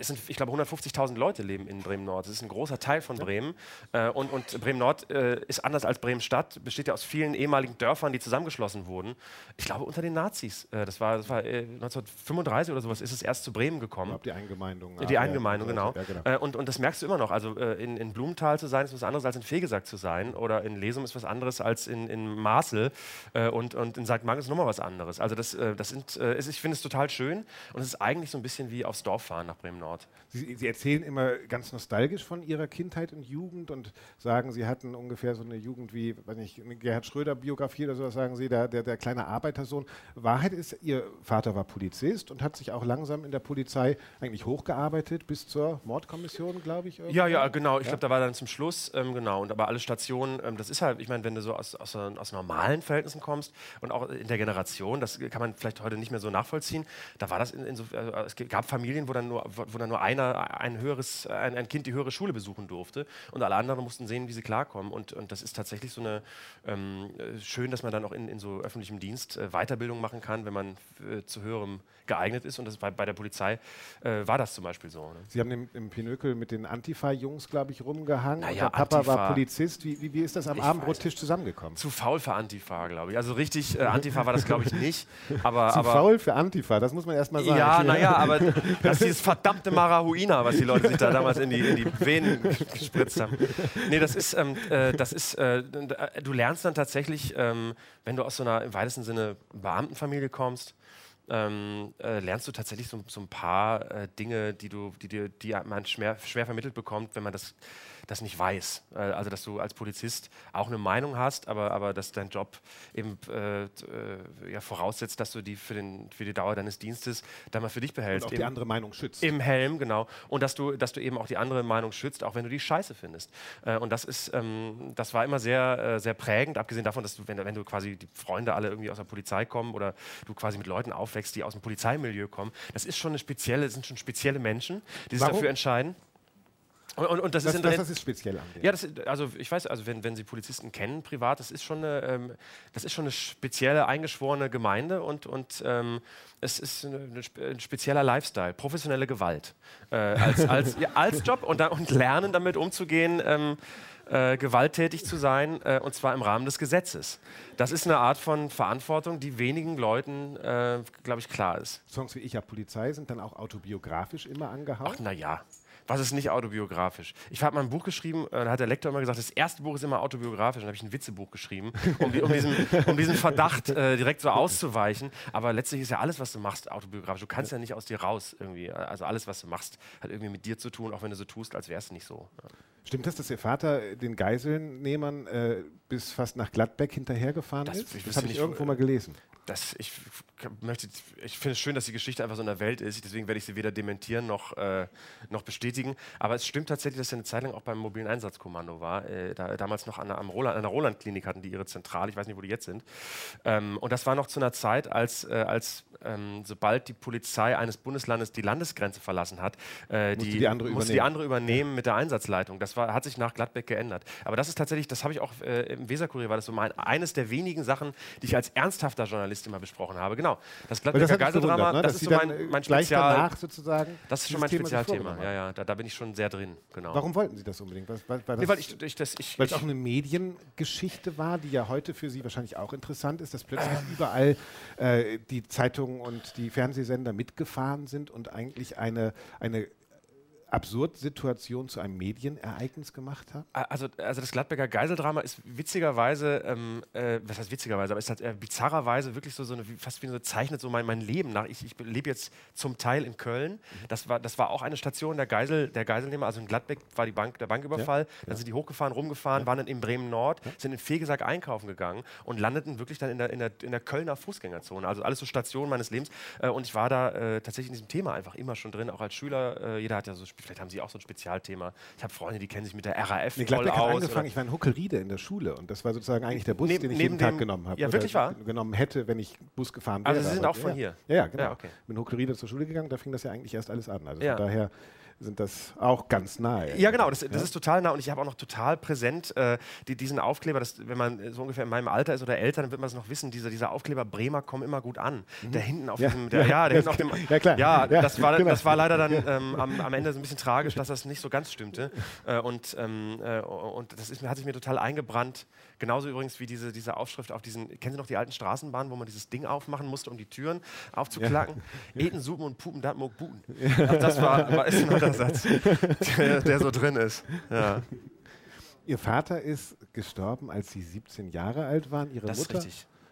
sind, ich glaube, 150.000 Leute leben in Bremen-Nord. Das ist ein großer Teil von Bremen. Äh, und und Bremen-Nord äh, ist anders als Bremen-Stadt, besteht ja aus vielen ehemaligen Dörfern, die zusammengeschlossen wurden. Ich glaube, unter den Nazis. Äh, das war, das war äh, 1935 oder sowas ist es erst zu Bremen gekommen. Überhaupt die Eingemeindung. Die ah, Eingemeindung, ja, genau. Ja, genau. Äh, und, und das merkst du immer noch. Also äh, in, in Blumenthal zu sein, ist was anderes als in Fegesack zu sein. Oder in Lesum ist was anderes als in, in Marcel. Äh, und, und in St. Martin ist nochmal was anderes. Also das, äh, das sind, äh, ich finde es total schön. Und es ist eigentlich so ein bisschen wie aufs Dorf fahren nach Bremen-Nord. Sie, Sie erzählen immer ganz nostalgisch von Ihrer Kindheit und Jugend und sagen, Sie hatten ungefähr so eine Jugend wie, weiß nicht, eine Gerhard Schröder-Biografie oder sowas, sagen Sie, der, der, der kleine Arbeitersohn. Wahrheit ist, Ihr Vater war Polizist und hat sich auch langsam in der Polizei eigentlich hochgearbeitet bis zur Mordkommission, glaube ich. Ja, irgendwann. ja, genau. Ich glaube, da war dann zum Schluss, ähm, genau. Und aber alle Stationen, ähm, das ist halt, ich meine, wenn du so aus, aus, aus normalen Verhältnissen kommst und auch in der Generation, das kann man vielleicht heute nicht mehr so nachvollziehen, da war das in, in so, also es gab Familien, wo dann nur, wo, wo dann nur einer ein höheres, ein, ein Kind die höhere Schule besuchen durfte und alle anderen mussten sehen, wie sie klarkommen. Und, und das ist tatsächlich so eine ähm, äh, schön, dass man dann auch in, in so öffentlichem Dienst äh, Weiterbildung machen kann, wenn man äh, zu höherem geeignet ist. Und das bei, bei der Polizei äh, war das zum Beispiel so. Ne? Sie haben im, im Pinökel mit den Antifa-Jungs, glaube ich, rumgehangen. Naja, und der Papa Antifa. war Polizist. Wie, wie, wie ist das am Abendbrottisch zusammengekommen? Zu faul für Antifa, glaube ich. Also richtig, äh, Antifa war das, glaube ich, nicht. <laughs> Aber, Zu aber faul für Antifa, das muss man erst mal sagen. Ja, naja, aber <laughs> das ist dieses verdammte Marahuina, was die Leute sich da damals in die, in die Venen gespritzt haben. Nee, das ist, ähm, äh, das ist äh, du lernst dann tatsächlich, ähm, wenn du aus so einer im weitesten Sinne Beamtenfamilie kommst, ähm, äh, lernst du tatsächlich so, so ein paar äh, Dinge, die, du, die, dir- die man schwer, schwer vermittelt bekommt, wenn man das, das nicht weiß. Äh, also, dass du als Polizist auch eine Meinung hast, aber, aber dass dein Job eben äh, äh, ja, voraussetzt, dass du die für, den, für die Dauer deines Dienstes dann mal für dich Und behältst. auch die Eben- andere Meinung schützt. im Helm, genau. Und dass du, dass du eben auch die andere Meinung schützt, auch wenn du die scheiße findest. Äh, und das ist, ähm, das war immer sehr, sehr prägend, abgesehen davon, dass du, wenn, wenn du quasi die Freunde alle irgendwie aus der Polizei kommen oder du quasi mit Leuten aufwächst, aufwächst, die aus dem Polizeimilieu kommen, das ist schon eine spezielle, sind schon spezielle Menschen, die sich Warum? dafür entscheiden. Und, und, und das, Das, ist das, das ist speziell an ja, das, also ich weiß, also wenn, wenn Sie Polizisten kennen, privat, das ist schon eine, ähm, das ist schon eine spezielle, eingeschworene Gemeinde und, und ähm, es ist eine, ein spezieller Lifestyle, professionelle Gewalt äh, als, als, ja, als Job und, da, und lernen damit umzugehen, ähm, äh, gewalttätig zu sein äh, und zwar im Rahmen des Gesetzes. Das ist eine Art von Verantwortung, die wenigen Leuten, äh, glaube ich, klar ist. Songs wie Ich hab Polizei sind dann auch autobiografisch immer angehaucht. Ach, naja. Was ist nicht autobiografisch? Ich habe mal ein Buch geschrieben, äh, da hat der Lektor immer gesagt, das erste Buch ist immer autobiografisch. Dann habe ich ein Witzebuch geschrieben, um, die, um, diesen, um diesen Verdacht äh, direkt so auszuweichen. Aber letztlich ist ja alles, was du machst, autobiografisch. Du kannst ja nicht aus dir raus irgendwie. Also alles, was du machst, hat irgendwie mit dir zu tun, auch wenn du so tust, als wäre es nicht so. Ja. Stimmt das, dass Ihr Vater den Geiselnehmern äh, bis fast nach Gladbeck hinterhergefahren Das- ist? ich Das habe ich irgendwo wo- mal gelesen. Das, ich möchte, ich finde es schön, dass die Geschichte einfach so in der Welt ist. Deswegen werde ich sie weder dementieren noch, äh, noch bestätigen. Aber es stimmt tatsächlich, dass er eine Zeit lang auch beim mobilen Einsatzkommando war. Äh, da, damals noch an der, Roland, an der Roland-Klinik hatten die ihre Zentrale. Ich weiß nicht, wo die jetzt sind. Ähm, und das war noch zu einer Zeit, als, äh, als ähm, sobald die Polizei eines Bundeslandes die Landesgrenze verlassen hat, äh, Musste die andere musste die übernehmen. andere übernehmen mit der Einsatzleitung. Das war, hat sich nach Gladbeck geändert. Aber das ist tatsächlich, das habe ich auch äh, im Weserkurier, war das so mein, eines der wenigen Sachen, die ich als ernsthafter Journalist immer besprochen habe. Genau. Das Gladbecker Geiseldrama, ne? das ist so mein, äh, mein Spezial. sozusagen. Das ist schon mein Spezialthema. Ja, ja, da, da bin ich schon sehr drin. Genau. Warum wollten Sie das unbedingt? Was, weil, weil, Nee, weil ich, ich, das, ich, weil es auch eine Mediengeschichte war, die ja heute für Sie wahrscheinlich auch interessant ist, dass plötzlich <laughs> überall äh, die Zeitungen und die Fernsehsender mitgefahren sind und eigentlich eine, eine Absurdsituation zu einem Medienereignis gemacht haben? Also, also das Gladbecker Geiseldrama ist witzigerweise, ähm, äh, was heißt witzigerweise, aber ist halt äh, bizarrerweise wirklich so, so eine, fast wie so zeichnet so mein, mein Leben nach. Ich, ich lebe jetzt zum Teil in Köln. Das war, das war auch eine Station der, Geisel, der Geiselnehmer. Also in Gladbeck war die Bank, der Banküberfall. Dann sind die hochgefahren, rumgefahren, waren dann in Bremen Nord, sind in Fegesack einkaufen gegangen und landeten wirklich dann in der, in der, in der Kölner Fußgängerzone. Also alles so Stationen meines Lebens. Äh, und ich war da äh, tatsächlich in diesem Thema einfach immer schon drin, auch als Schüler. Äh, jeder hat ja so, vielleicht haben Sie auch so ein Spezialthema. Ich habe Freunde, die kennen sich mit der RAF Nee, voll aus. angefangen, ich war in Huckelriede in der Schule und das war sozusagen eigentlich der Bus, Neben- den ich jeden Tag genommen habe. Ja, wirklich wahr? genommen hätte, wenn ich Bus gefahren wäre. Also Sie sind auch von ja. hier? Ja, ja, genau. Ja, okay. Bin in Huckelriede zur Schule gegangen, da fing das ja eigentlich erst alles an. Also von daher sind das auch ganz nahe. Ja, genau, das, das ist total nah und ich habe auch noch total präsent äh, die, diesen Aufkleber, das, wenn man äh, so ungefähr in meinem Alter ist oder älter, dann wird man es noch wissen, dieser, dieser Aufkleber Bremer kommen immer gut an. Der hinten auf Mhm. Ja, der, ja, ja, der das hinten auf dem, kann- ja, klar. ja, Ja, das, war, genau. das war leider dann ähm, am, am Ende so ein bisschen tragisch, <laughs> dass das nicht so ganz stimmte äh, und, ähm, äh, und das ist, hat sich mir total eingebrannt. Genauso übrigens wie diese, diese Aufschrift auf diesen, kennen Sie noch die alten Straßenbahnen, wo man dieses Ding aufmachen musste, um die Türen aufzuklacken? Eten, Supen und Pupen, dat mog Buten. Also das war, war ist ein anderer Satz, der, der so drin ist. Ja. Ihr Vater ist gestorben, als Sie 17 Jahre alt waren. Ihre Das Mutter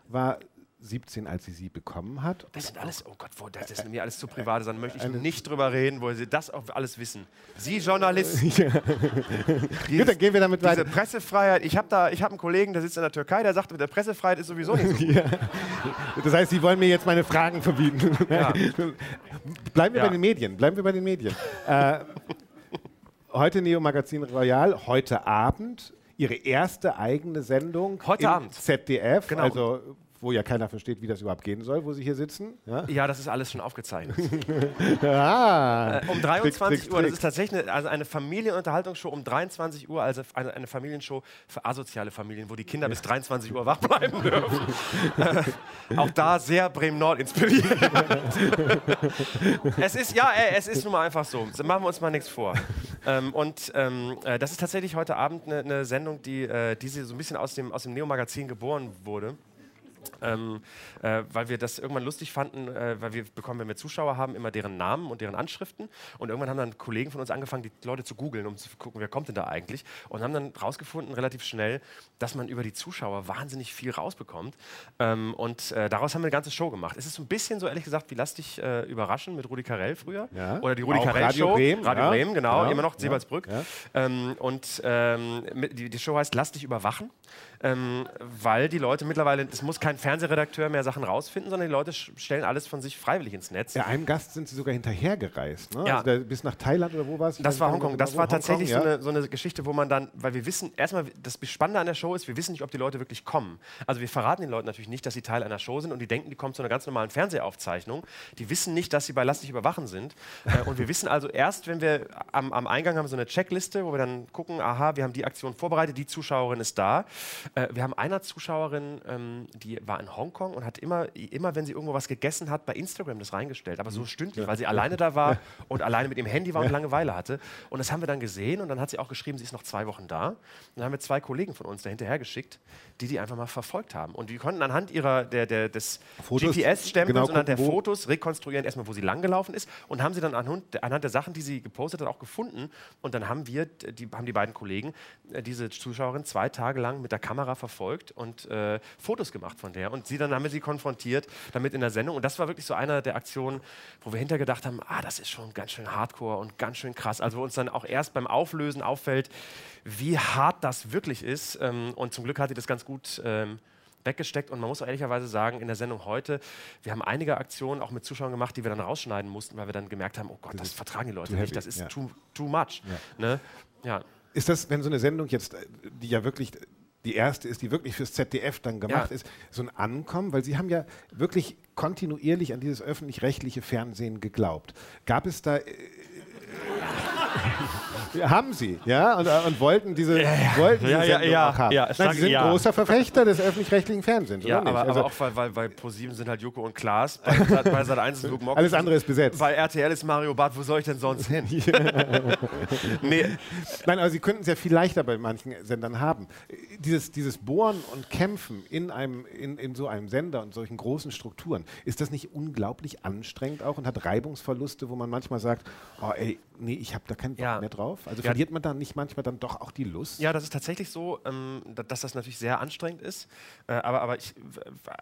war 17, als sie sie bekommen hat. Das sind alles, oh Gott, wo, das ist mir alles zu privat, dann möchte ich nicht drüber reden, wo Sie das auch alles wissen. Sie Journalisten, <laughs> <laughs> Gut, dann gehen wir damit diese weiter. Pressefreiheit, ich habe da, ich habe einen Kollegen, der sitzt in der Türkei, der sagt, mit der Pressefreiheit ist sowieso nicht so gut. <laughs> Das heißt, Sie wollen mir jetzt meine Fragen verbieten. Ja. Bleiben wir Ja. bei den Medien. Bleiben wir bei den Medien. äh, heute Neo Magazin Royal, heute Abend Ihre erste eigene Sendung Heute im Abend. ZDF, Genau. also wo ja keiner versteht, wie das überhaupt gehen soll, wo Sie hier sitzen. Ja? Ja, das ist alles schon aufgezeichnet. <laughs> Ah, Äh, um 23 Tricks, Uhr, das ist tatsächlich eine, also eine Familienunterhaltungsshow um 23 Uhr, also eine, eine Familienshow für asoziale Familien, wo die Kinder bis 23 Uhr wach bleiben dürfen. <laughs> äh, auch da sehr Bremen-Nord inspiriert. <laughs> es ist, ja, ey, es ist nun mal einfach so. So Machen wir uns mal nichts vor. Ähm, und ähm, äh, das ist tatsächlich heute Abend eine, eine Sendung, die, äh, die so ein bisschen aus dem, aus dem Neo-Magazin geboren wurde. Ähm, äh, weil wir das irgendwann lustig fanden, äh, weil wir bekommen, wenn wir Zuschauer haben, immer deren Namen und deren Anschriften. Und irgendwann haben dann Kollegen von uns angefangen, die Leute zu googeln, um zu gucken, wer kommt denn da eigentlich. Und haben dann rausgefunden, relativ schnell, dass man über die Zuschauer wahnsinnig viel rausbekommt. Ähm, und äh, daraus haben wir eine ganze Show gemacht. Es ist so ein bisschen so, ehrlich gesagt, wie Lass dich äh, überraschen mit Rudi Carell früher. Ja. Oder die Rudi Carell Radio Show. Bremen, Radio ja. Bremen, genau, Ja. immer noch. Ja. Ähm, und ähm, die, die Show heißt Lass dich überwachen. ähm, weil die Leute mittlerweile, es muss kein Fernsehredakteur mehr Sachen rausfinden, sondern die Leute stellen alles von sich freiwillig ins Netz. Ja, einem Gast sind sie sogar hinterhergereist. Ne? Ja. Also bis nach Thailand oder wo war es? Das war Hongkong. Das war tatsächlich Hongkong, so, ja? eine, so eine Geschichte, wo man dann, weil wir wissen, erstmal, das Spannende an der Show ist, wir wissen nicht, ob die Leute wirklich kommen. Also wir verraten den Leuten natürlich nicht, dass sie Teil einer Show sind und die denken, die kommen zu einer ganz normalen Fernsehaufzeichnung. Die wissen nicht, dass sie bei Lass dich überwachen sind. Äh, und wir wissen also erst, wenn wir am, am Eingang haben so eine Checkliste, wo wir dann gucken, aha, wir haben die Aktion vorbereitet, die Zuschauerin ist da. Äh, wir haben einer Zuschauerin, ähm, die war in Hongkong und hat immer, immer, wenn sie irgendwo was gegessen hat, bei Instagram das reingestellt. Aber so stündlich, weil sie alleine da war und alleine mit ihrem Handy war und Langeweile hatte. Und das haben wir dann gesehen und dann hat sie auch geschrieben, sie ist noch zwei Wochen da. Und dann haben wir zwei Kollegen von uns dahinterher geschickt, die die einfach mal verfolgt haben. Und die konnten anhand ihrer, der, der, des GPS-Stempels genau und anhand der Fotos rekonstruieren erstmal, wo sie langgelaufen ist und haben sie dann anhand, anhand der Sachen, die sie gepostet hat, auch gefunden. Und dann haben wir, die, haben die beiden Kollegen, äh, diese Zuschauerin zwei Tage lang mit der Kamera verfolgt und äh, Fotos gemacht von der. Und sie dann haben wir sie konfrontiert damit in der Sendung. Und das war wirklich so einer der Aktionen, wo wir hinterher gedacht haben, ah, das ist schon ganz schön hardcore und ganz schön krass. Also wo uns dann auch erst beim Auflösen auffällt, wie hart das wirklich ist. Ähm, und zum Glück hat sie das ganz gut ähm, weggesteckt. Und man muss auch ehrlicherweise sagen, in der Sendung heute, wir haben einige Aktionen auch mit Zuschauern gemacht, die wir dann rausschneiden mussten, weil wir dann gemerkt haben, oh Gott, das vertragen die Leute nicht, das ist ja. too, too much. Ne? Ja. Ist das, wenn so eine Sendung jetzt, äh, die ja wirklich die erste ist, die wirklich fürs ZDF dann gemacht Ja. ist, so ein Ankommen? Weil Sie haben ja wirklich kontinuierlich an dieses öffentlich-rechtliche Fernsehen geglaubt. Gab es da... Äh, haben Sie, ja, und, äh, und wollten diese, wollten diese Ja, ja, ja, auch haben. ja, Nein, Sie sind ja. großer Verfechter des öffentlich-rechtlichen Fernsehens, Ja, aber, Also, aber auch, weil, weil bei ProSieben sind halt Joko und Klaas, bei, bei Sat 1 ist Luke Mock. alles andere ist besetzt. Bei RTL ist Mario Barth, wo soll ich denn sonst hin? <laughs> nee, Nein, aber Sie könnten es ja viel leichter bei manchen Sendern haben. Dieses, dieses Bohren und Kämpfen in, einem, in, in so einem Sender und solchen großen Strukturen, ist das nicht unglaublich anstrengend auch und hat Reibungsverluste, wo man manchmal sagt, oh ey, nee, ich habe da keinen Bock Ja. mehr drauf? Also Ja. verliert man dann nicht manchmal dann doch auch die Lust? Ja, das ist tatsächlich so, ähm, da- dass das natürlich sehr anstrengend ist. Äh, aber, aber ich,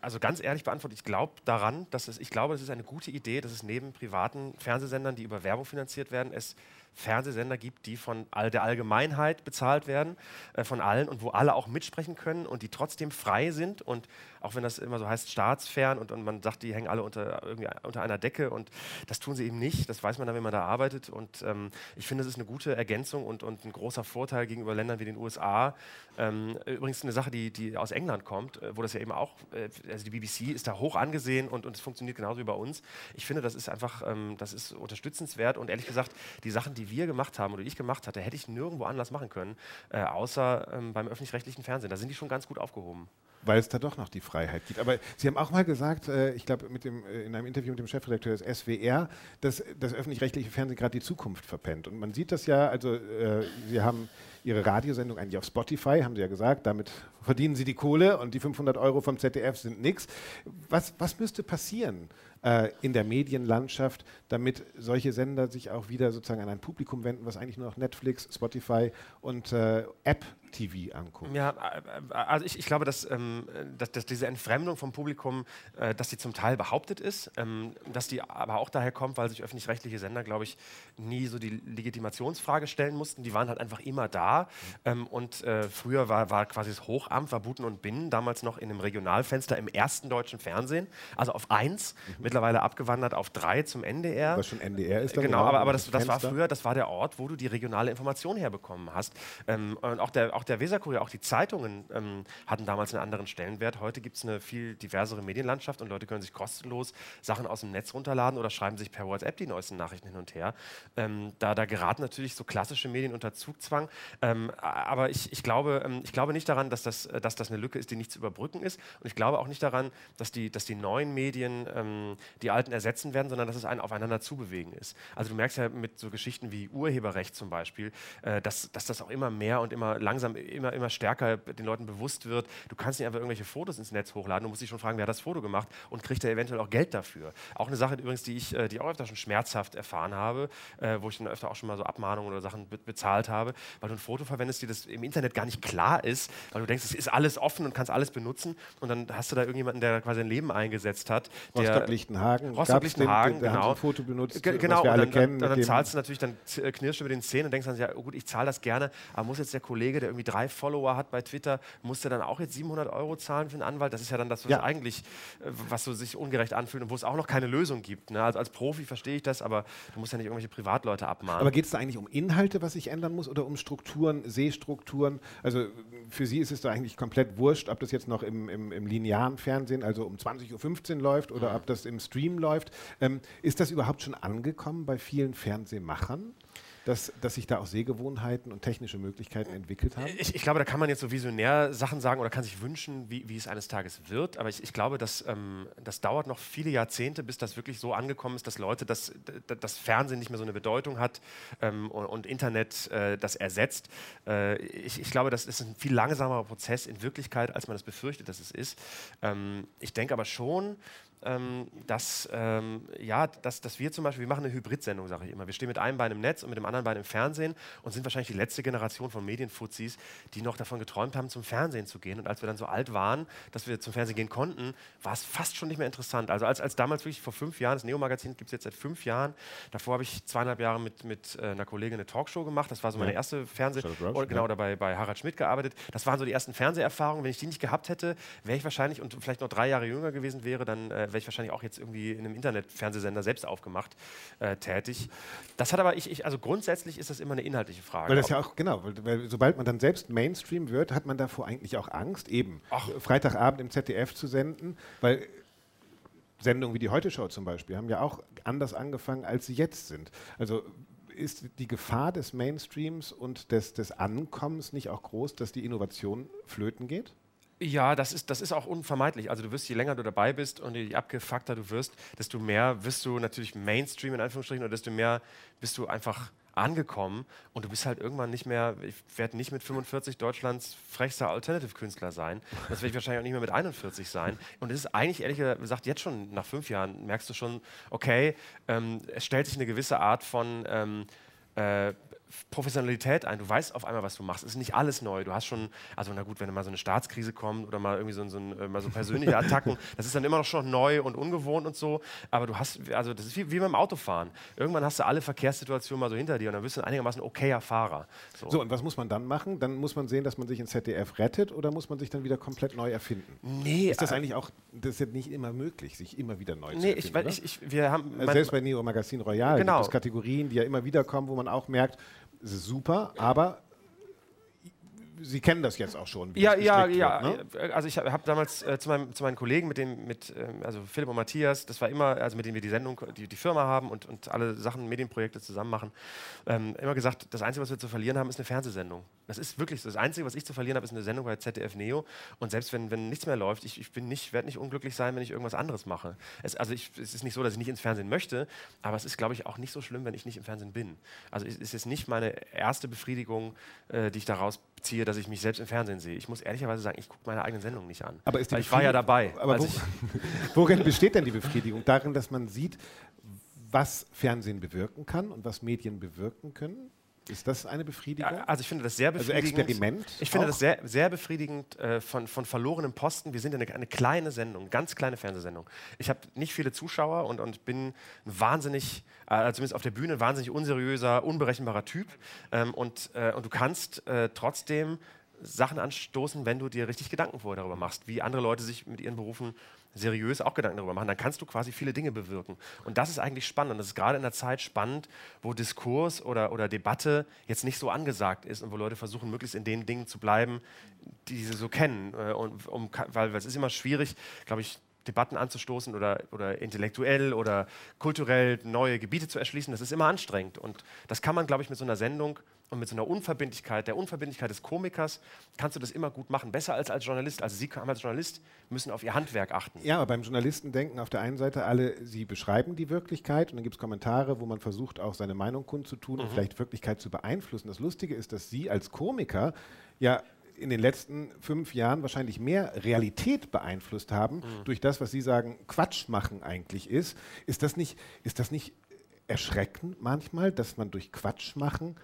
also ganz ehrlich beantwortet, ich glaube daran, dass es, ich glaube, es ist eine gute Idee, dass es neben privaten Fernsehsendern, die über Werbung finanziert werden, es Fernsehsender gibt, die von all der Allgemeinheit bezahlt werden, äh, von allen und wo alle auch mitsprechen können und die trotzdem frei sind und auch wenn das immer so heißt staatsfern und, und man sagt, die hängen alle unter, irgendwie unter einer Decke und das tun sie eben nicht, das weiß man dann, wenn man da arbeitet und ähm, ich finde, es ist eine gute Ergänzung und, und ein großer Vorteil gegenüber Ländern wie den USA. Ähm, übrigens eine Sache, die, die aus England kommt, äh, wo das ja eben auch, äh, also die BBC ist da hoch angesehen und, und es funktioniert genauso wie bei uns. Ich finde, das ist einfach, ähm, das ist unterstützenswert und ehrlich gesagt, die Sachen, die wir gemacht haben oder ich gemacht hatte, hätte ich nirgendwo anders machen können, äh, außer ähm, beim öffentlich-rechtlichen Fernsehen. Da sind die schon ganz gut aufgehoben. Weil es da doch noch die Freiheit gibt. Aber Sie haben auch mal gesagt, äh, ich glaube, äh, in einem Interview mit dem Chefredakteur des SWR, dass das öffentlich-rechtliche Fernsehen gerade die Zukunft verpennt. Und man sieht das ja, also äh, Sie haben Ihre Radiosendung eigentlich auf Spotify, haben Sie ja gesagt, damit verdienen Sie die Kohle und die 500 Euro vom ZDF sind nichts. Was, was müsste passieren äh, in der Medienlandschaft, damit solche Sender sich auch wieder sozusagen an ein Publikum wenden, was eigentlich nur noch Netflix, Spotify und äh, App-TV anguckt? Ja, äh, also ich, ich glaube, dass, ähm, dass, dass diese Entfremdung vom Publikum, äh, dass die zum Teil behauptet ist, ähm, dass die aber auch daher kommt, weil sich öffentlich-rechtliche Sender, glaube ich, nie so die Legitimationsfrage stellen mussten. Die waren halt einfach immer da. Ähm, und äh, früher war, war quasi das Hochamt, war Buten und Binnen, damals noch in einem Regionalfenster im ersten deutschen Fernsehen, also auf eins, mittlerweile abgewandert auf drei zum NDR. Was schon NDR ist. dann Genau, aber, aber das das, war früher, das war der Ort, wo du die regionale Information herbekommen hast. Ähm, und auch der, auch der Weserkurier, auch die Zeitungen ähm, hatten damals einen anderen Stellenwert. Heute gibt es eine viel diversere Medienlandschaft und Leute können sich kostenlos Sachen aus dem Netz runterladen oder schreiben sich per WhatsApp die neuesten Nachrichten hin und her. Ähm, da, da geraten natürlich so klassische Medien unter Zugzwang. Ähm, aber ich, ich, glaube, ähm, ich glaube nicht daran, dass das, dass das eine Lücke ist, die nicht zu überbrücken ist. Und ich glaube auch nicht daran, dass die, dass die neuen Medien ähm, die alten ersetzen werden, sondern dass es ein Aufeinander zubewegen ist. Also du merkst ja mit so Geschichten wie Urheberrecht zum Beispiel, äh, dass, dass das auch immer mehr und immer langsam, immer, immer stärker den Leuten bewusst wird. Du kannst nicht einfach irgendwelche Fotos ins Netz hochladen, du musst dich schon fragen, wer hat das Foto gemacht und kriegt er eventuell auch Geld dafür. Auch eine Sache übrigens, die ich, äh, die auch öfter schon schmerzhaft erfahren habe, äh, wo ich dann öfter auch schon mal so Abmahnungen oder Sachen be bezahlt habe, weil du ein Foto verwendest, die das im Internet gar nicht klar ist, weil du denkst, es ist alles offen und kannst alles benutzen und dann hast du da irgendjemanden, der quasi ein Leben eingesetzt hat. Rostock-Lichtenhagen. Rostock Gab's den- Lichtenhagen, da haben sie genau. Foto benutzt, Ge- was genau, wir und alle dann, kennen. dann, dann zahlst du natürlich, dann äh, knirschst du über den Zähnen und denkst dann, ja gut, ich zahle das gerne, aber muss jetzt der Kollege, der irgendwie drei Follower hat bei Twitter, muss der dann auch jetzt 700 Euro zahlen für einen Anwalt? Das ist ja dann das, was Ja. eigentlich, äh, was so sich ungerecht anfühlt und wo es auch noch keine Lösung gibt. Ne? Also als Profi verstehe ich das, aber du musst ja nicht irgendwelche Privatleute abmahnen. Aber geht es da eigentlich um Inhalte, was sich ändern muss, oder um Strukturen, Sehstrukturen? Also für Sie ist es da eigentlich komplett wurscht, ob das jetzt noch im, im, im linearen Fernsehen, also um 20.15 Uhr läuft, oder ob das im Stream läuft. Ähm, ist das überhaupt schon angekommen bei vielen Fernsehmachern, dass, dass sich da auch Sehgewohnheiten und technische Möglichkeiten entwickelt haben? Ich, ich glaube, da kann man jetzt so visionär Sachen sagen oder kann sich wünschen, wie, wie es eines Tages wird. Aber ich, ich glaube, dass, ähm, das dauert noch viele Jahrzehnte, bis das wirklich so angekommen ist, dass Leute, das, d- das Fernsehen nicht mehr so eine Bedeutung hat ähm, und, und Internet äh, das ersetzt. Äh, ich, ich glaube, das ist ein viel langsamerer Prozess in Wirklichkeit, als man das befürchtet, dass es ist. Ähm, ich denke aber schon, ähm, dass, ähm, ja, dass, dass wir zum Beispiel, wir machen eine Hybridsendung, sage ich immer. Wir stehen mit einem Bein im Netz und mit dem anderen Bein im Fernsehen und sind wahrscheinlich die letzte Generation von Medienfuzis, die noch davon geträumt haben, zum Fernsehen zu gehen. Und als wir dann so alt waren, dass wir zum Fernsehen gehen konnten, war es fast schon nicht mehr interessant. Also als, als damals wirklich vor fünf Jahren, das Neo-Magazin gibt es jetzt seit fünf Jahren, davor habe ich zweieinhalb Jahre mit, mit äh, einer Kollegin eine Talkshow gemacht. Das war so meine Ja. erste Fernseh... Oder, genau, ja. oder bei, bei Harald Schmidt gearbeitet. Das waren so die ersten Fernseherfahrungen. Wenn ich die nicht gehabt hätte, wäre ich wahrscheinlich und vielleicht noch drei Jahre jünger gewesen wäre, dann äh, wäre ich wahrscheinlich auch jetzt irgendwie in einem Internetfernsehsender selbst aufgemacht äh, tätig. Das hat aber ich, ich, also grundsätzlich ist das immer eine inhaltliche Frage. Weil das ja auch, genau, weil, weil sobald man dann selbst Mainstream wird, hat man davor eigentlich auch Angst, eben Ach. Freitagabend im ZDF zu senden, weil Sendungen wie die Heute-Show zum Beispiel haben ja auch anders angefangen, als sie jetzt sind. Also ist die Gefahr des Mainstreams und des, des Ankommens nicht auch groß, dass die Innovation flöten geht? Ja, das ist, das ist auch unvermeidlich. Also du wirst, je länger du dabei bist und je abgefuckter du wirst, desto mehr wirst du natürlich Mainstream in Anführungsstrichen und desto mehr bist du einfach angekommen und du bist halt irgendwann nicht mehr, ich werde nicht mit 45 Deutschlands frechster Alternative-Künstler sein. Das werde ich wahrscheinlich auch nicht mehr mit 41 sein. Und es ist eigentlich, ehrlich gesagt, jetzt schon nach fünf Jahren merkst du schon, okay, ähm, es stellt sich eine gewisse Art von ähm, äh, Professionalität ein. Du weißt auf einmal, was du machst. Es ist nicht alles neu. Du hast schon, also na gut, wenn mal so eine Staatskrise kommt oder mal irgendwie so, so, ein, äh, mal so persönliche Attacken, <laughs> das ist dann immer noch schon neu und ungewohnt und so. Aber du hast, also das ist wie, wie beim Autofahren. Irgendwann hast du alle Verkehrssituationen mal so hinter dir und dann bist du ein einigermaßen okayer Fahrer. So. So, und was muss man dann machen? Dann muss man sehen, dass man sich ins ZDF rettet oder muss man sich dann wieder komplett neu erfinden? Nee, Ist das äh, eigentlich auch, das ist ja nicht immer möglich, sich immer wieder neu zu nee, erfinden? ich, weil oder? ich, ich, wir haben, Also selbst bei Neo Magazin Royal Genau. gibt es Kategorien, die ja immer wieder kommen, wo man auch merkt, super, aber Sie kennen das jetzt auch schon. Ja, ja, ja. Wird, ne? Also ich habe hab damals äh, zu, meinem, zu meinen Kollegen, mit dem, mit, ähm, also Philipp und Matthias, das war immer, also mit denen wir die Sendung, die, die Firma haben und, und alle Sachen, Medienprojekte zusammen machen, ähm, immer gesagt, das Einzige, was wir zu verlieren haben, ist eine Fernsehsendung. Das ist wirklich so. Das Einzige, was ich zu verlieren habe, ist eine Sendung bei ZDF Neo. Und selbst wenn, wenn nichts mehr läuft, ich, ich bin nicht, werde nicht unglücklich sein, wenn ich irgendwas anderes mache. Es, also ich, es ist nicht so, dass ich nicht ins Fernsehen möchte, aber es ist, glaube ich, auch nicht so schlimm, wenn ich nicht im Fernsehen bin. Also es ist jetzt nicht meine erste Befriedigung, äh, die ich daraus ziehe, dass ich mich selbst im Fernsehen sehe. Ich muss ehrlicherweise sagen, ich gucke meine eigenen Sendungen nicht an. Aber ich war ja dabei. Aber wo, <laughs> worin besteht denn die Befriedigung? Darin, dass man sieht, was Fernsehen bewirken kann und was Medien bewirken können? Ist das eine Befriedigung? Ja, also ich finde das sehr Also befriedigend. Experiment Ich finde auch? das sehr, sehr befriedigend äh, von, von verlorenen Posten. Wir sind ja eine, eine kleine Sendung, ganz kleine Fernsehsendung. Ich habe nicht viele Zuschauer und, und bin ein wahnsinnig, äh, zumindest auf der Bühne, ein wahnsinnig unseriöser, unberechenbarer Typ. Ähm, und, äh, und du kannst äh, trotzdem Sachen anstoßen, wenn du dir richtig Gedanken vorher darüber machst, wie andere Leute sich mit ihren Berufen seriös auch Gedanken darüber machen. Dann kannst du quasi viele Dinge bewirken. Und das ist eigentlich spannend. Und das ist gerade in der Zeit spannend, wo Diskurs oder, oder Debatte jetzt nicht so angesagt ist und wo Leute versuchen, möglichst in den Dingen zu bleiben, die sie so kennen. Äh, Und um, weil, weil es ist immer schwierig, glaube ich, Debatten anzustoßen oder, oder intellektuell oder kulturell neue Gebiete zu erschließen, das ist immer anstrengend. Und das kann man, glaube ich, mit so einer Sendung und mit so einer Unverbindlichkeit, der Unverbindlichkeit des Komikers, kannst du das immer gut machen. Besser als als Journalist. Also Sie haben als Journalist müssen auf Ihr Handwerk achten. Ja, aber beim Journalisten denken auf der einen Seite alle, sie beschreiben die Wirklichkeit und dann gibt es Kommentare, wo man versucht, auch seine Meinung kundzutun und vielleicht Wirklichkeit zu beeinflussen. Das Lustige ist, dass Sie als Komiker ja in den letzten fünf Jahren wahrscheinlich mehr Realität beeinflusst haben durch das, was Sie sagen, Quatsch machen eigentlich ist. Ist das nicht, ist das nicht erschreckend manchmal, dass man durch Quatsch machen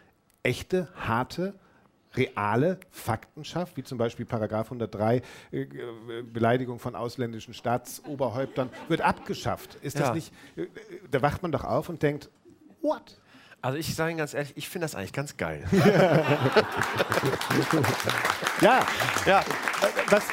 echte, harte reale Fakten schafft, wie zum Beispiel Paragraph 103, äh, äh, Beleidigung von ausländischen Staatsoberhäuptern, wird abgeschafft. Ist das Ja. nicht, äh, äh, da wacht man doch auf und denkt, what? Also ich sage Ihnen ganz ehrlich, ich finde das eigentlich ganz geil. <laughs> Ja, ja, das,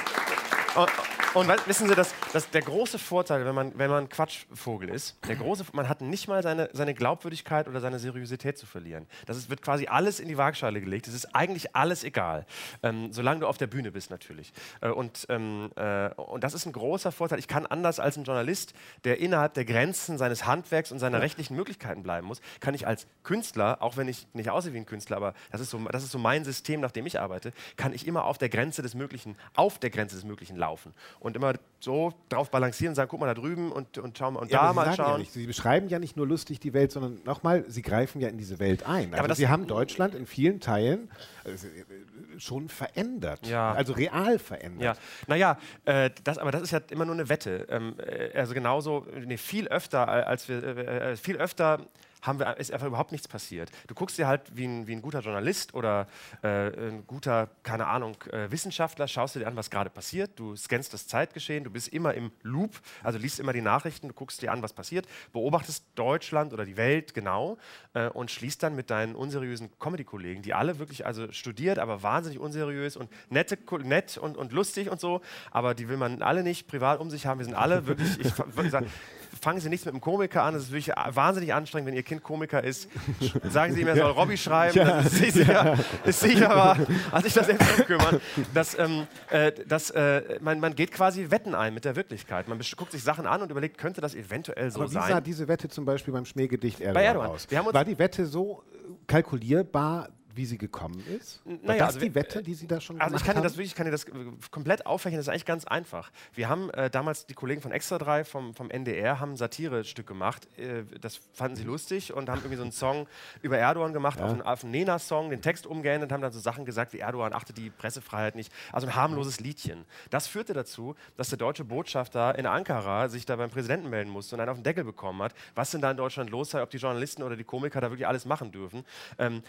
Und, wissen Sie, dass, dass der große Vorteil, wenn man, wenn man Quatschvogel ist, der große, man hat nicht mal seine, seine Glaubwürdigkeit oder seine Seriosität zu verlieren. Das ist, wird quasi alles in die Waagschale gelegt. Es ist eigentlich alles egal, ähm, solange du auf der Bühne bist natürlich. Äh, und, ähm, äh, und das ist ein großer Vorteil. Ich kann anders als ein Journalist, der innerhalb der Grenzen seines Handwerks und seiner rechtlichen Möglichkeiten bleiben muss, kann ich als Künstler, auch wenn ich nicht aussehe wie ein Künstler, aber das ist so, das ist so mein System, nach dem ich arbeite, kann ich immer auf der Grenze des Möglichen, auf der Grenze des Möglichen laufen und immer so drauf balancieren sagen, guck mal da drüben und, und schau mal und ja, da mal sagen Ja schauen. nicht, Sie beschreiben ja nicht nur lustig die Welt, sondern nochmal, Sie greifen ja in diese Welt ein. Also aber Sie haben Deutschland in vielen Teilen äh, schon verändert. Ja. Also real verändert. Ja, naja, äh, das, aber das ist ja immer nur eine Wette. Ähm, äh, also genauso, nee, viel öfter, äh, als wir, äh, äh, viel öfter haben wir, ist einfach überhaupt nichts passiert. Du guckst dir halt wie ein, wie ein guter Journalist oder äh, ein guter, keine Ahnung, äh, Wissenschaftler, schaust du dir an, was gerade passiert. Du scannst das Zeitgeschehen, du bist immer im Loop, also liest immer die Nachrichten, du guckst dir an, was passiert, beobachtest Deutschland oder die Welt genau äh, und schließt dann mit deinen unseriösen Comedy-Kollegen, die alle wirklich also studiert, aber wahnsinnig unseriös und nette, nett und, und lustig und so, aber die will man alle nicht privat um sich haben. Wir sind alle wirklich, ich <laughs> würde sagen, fangen Sie nichts mit einem Komiker an. Es ist wirklich wahnsinnig anstrengend, wenn Ihr Kind Komiker ist. <laughs> Sagen Sie ihm, er soll Robbie schreiben. Das ist sicher, ist sicher aber hat sich das selbst kümmern. Das, ähm, äh, das, äh, man, man geht quasi Wetten ein mit der Wirklichkeit. Man guckt sich Sachen an und überlegt, könnte das eventuell so Aber wie sah sein? diese Wette zum Beispiel beim Schmähgedicht Erdogan, Bei Erdogan. aus? War die Wette so äh, kalkulierbar, wie sie gekommen ist? War naja, das also die Wette, die Sie da schon Also ich gemacht dir haben? das wirklich, ich kann dir das äh, komplett auffächern, das ist eigentlich ganz einfach. Wir haben äh, damals die Kollegen von Extra 3 vom, vom NDR haben ein Satirestück gemacht. Äh, das fanden sie lustig und haben irgendwie so einen Song über Erdogan gemacht, auf einen, auf einen Nena-Song, den Text umgeändert, haben dann so Sachen gesagt wie Erdogan achtet die Pressefreiheit nicht. Also ein harmloses Liedchen. Das führte dazu, dass der deutsche Botschafter in Ankara sich da beim Präsidenten melden musste und einen auf den Deckel bekommen hat, was denn da in Deutschland los sei, ob die Journalisten oder die Komiker da wirklich alles machen dürfen. Ähm,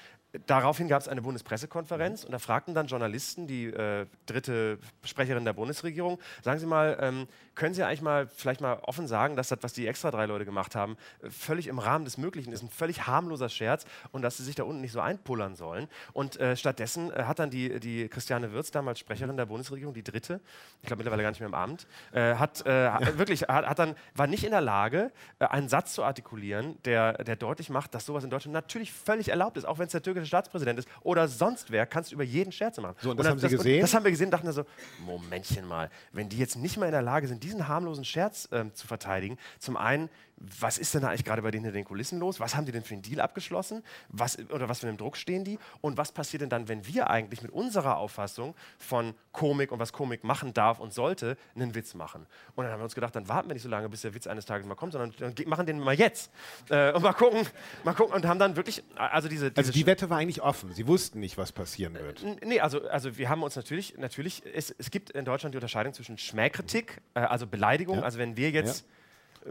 daraufhin gab es eine Bundespressekonferenz und da fragten dann Journalisten, die äh, dritte Sprecherin der Bundesregierung, sagen Sie mal, ähm, können Sie eigentlich mal vielleicht mal offen sagen, dass das, was die extra drei Leute gemacht haben, äh, völlig im Rahmen des Möglichen ist, ein völlig harmloser Scherz und dass sie sich da unten nicht so einpullern sollen. Und äh, stattdessen äh, hat dann die, die Christiane Wirz, damals Sprecherin der Bundesregierung, die dritte, ich glaube mittlerweile gar nicht mehr im Amt, äh, hat ha- wirklich, hat, hat dann, war nicht in der Lage, einen Satz zu artikulieren, der, der deutlich macht, dass sowas in Deutschland natürlich völlig erlaubt ist, auch wenn es der türkische Staatspräsident ist oder sonst wer, kannst du über jeden Scherz machen. So, und das haben Sie gesehen? Das haben wir gesehen und dachten wir so, Momentchen mal, wenn die jetzt nicht mal in der Lage sind, diesen harmlosen Scherz ähm, zu verteidigen, zum einen, was ist denn da eigentlich gerade bei denen hinter den Kulissen los? Was haben die denn für einen Deal abgeschlossen? Was, oder was für einem Druck stehen die? Und was passiert denn dann, wenn wir eigentlich mit unserer Auffassung von Komik und was Komik machen darf und sollte, einen Witz machen? Und dann haben wir uns gedacht, dann warten wir nicht so lange, bis der Witz eines Tages mal kommt, sondern machen den mal jetzt. Äh, und mal gucken, mal gucken. Und haben dann wirklich, also diese, diese Also die Wette war eigentlich offen. Sie wussten nicht, was passieren wird. N- Nee, also, also wir haben uns natürlich, natürlich es, es gibt in Deutschland die Unterscheidung zwischen Schmähkritik, äh, also Beleidigung, Ja. also wenn wir jetzt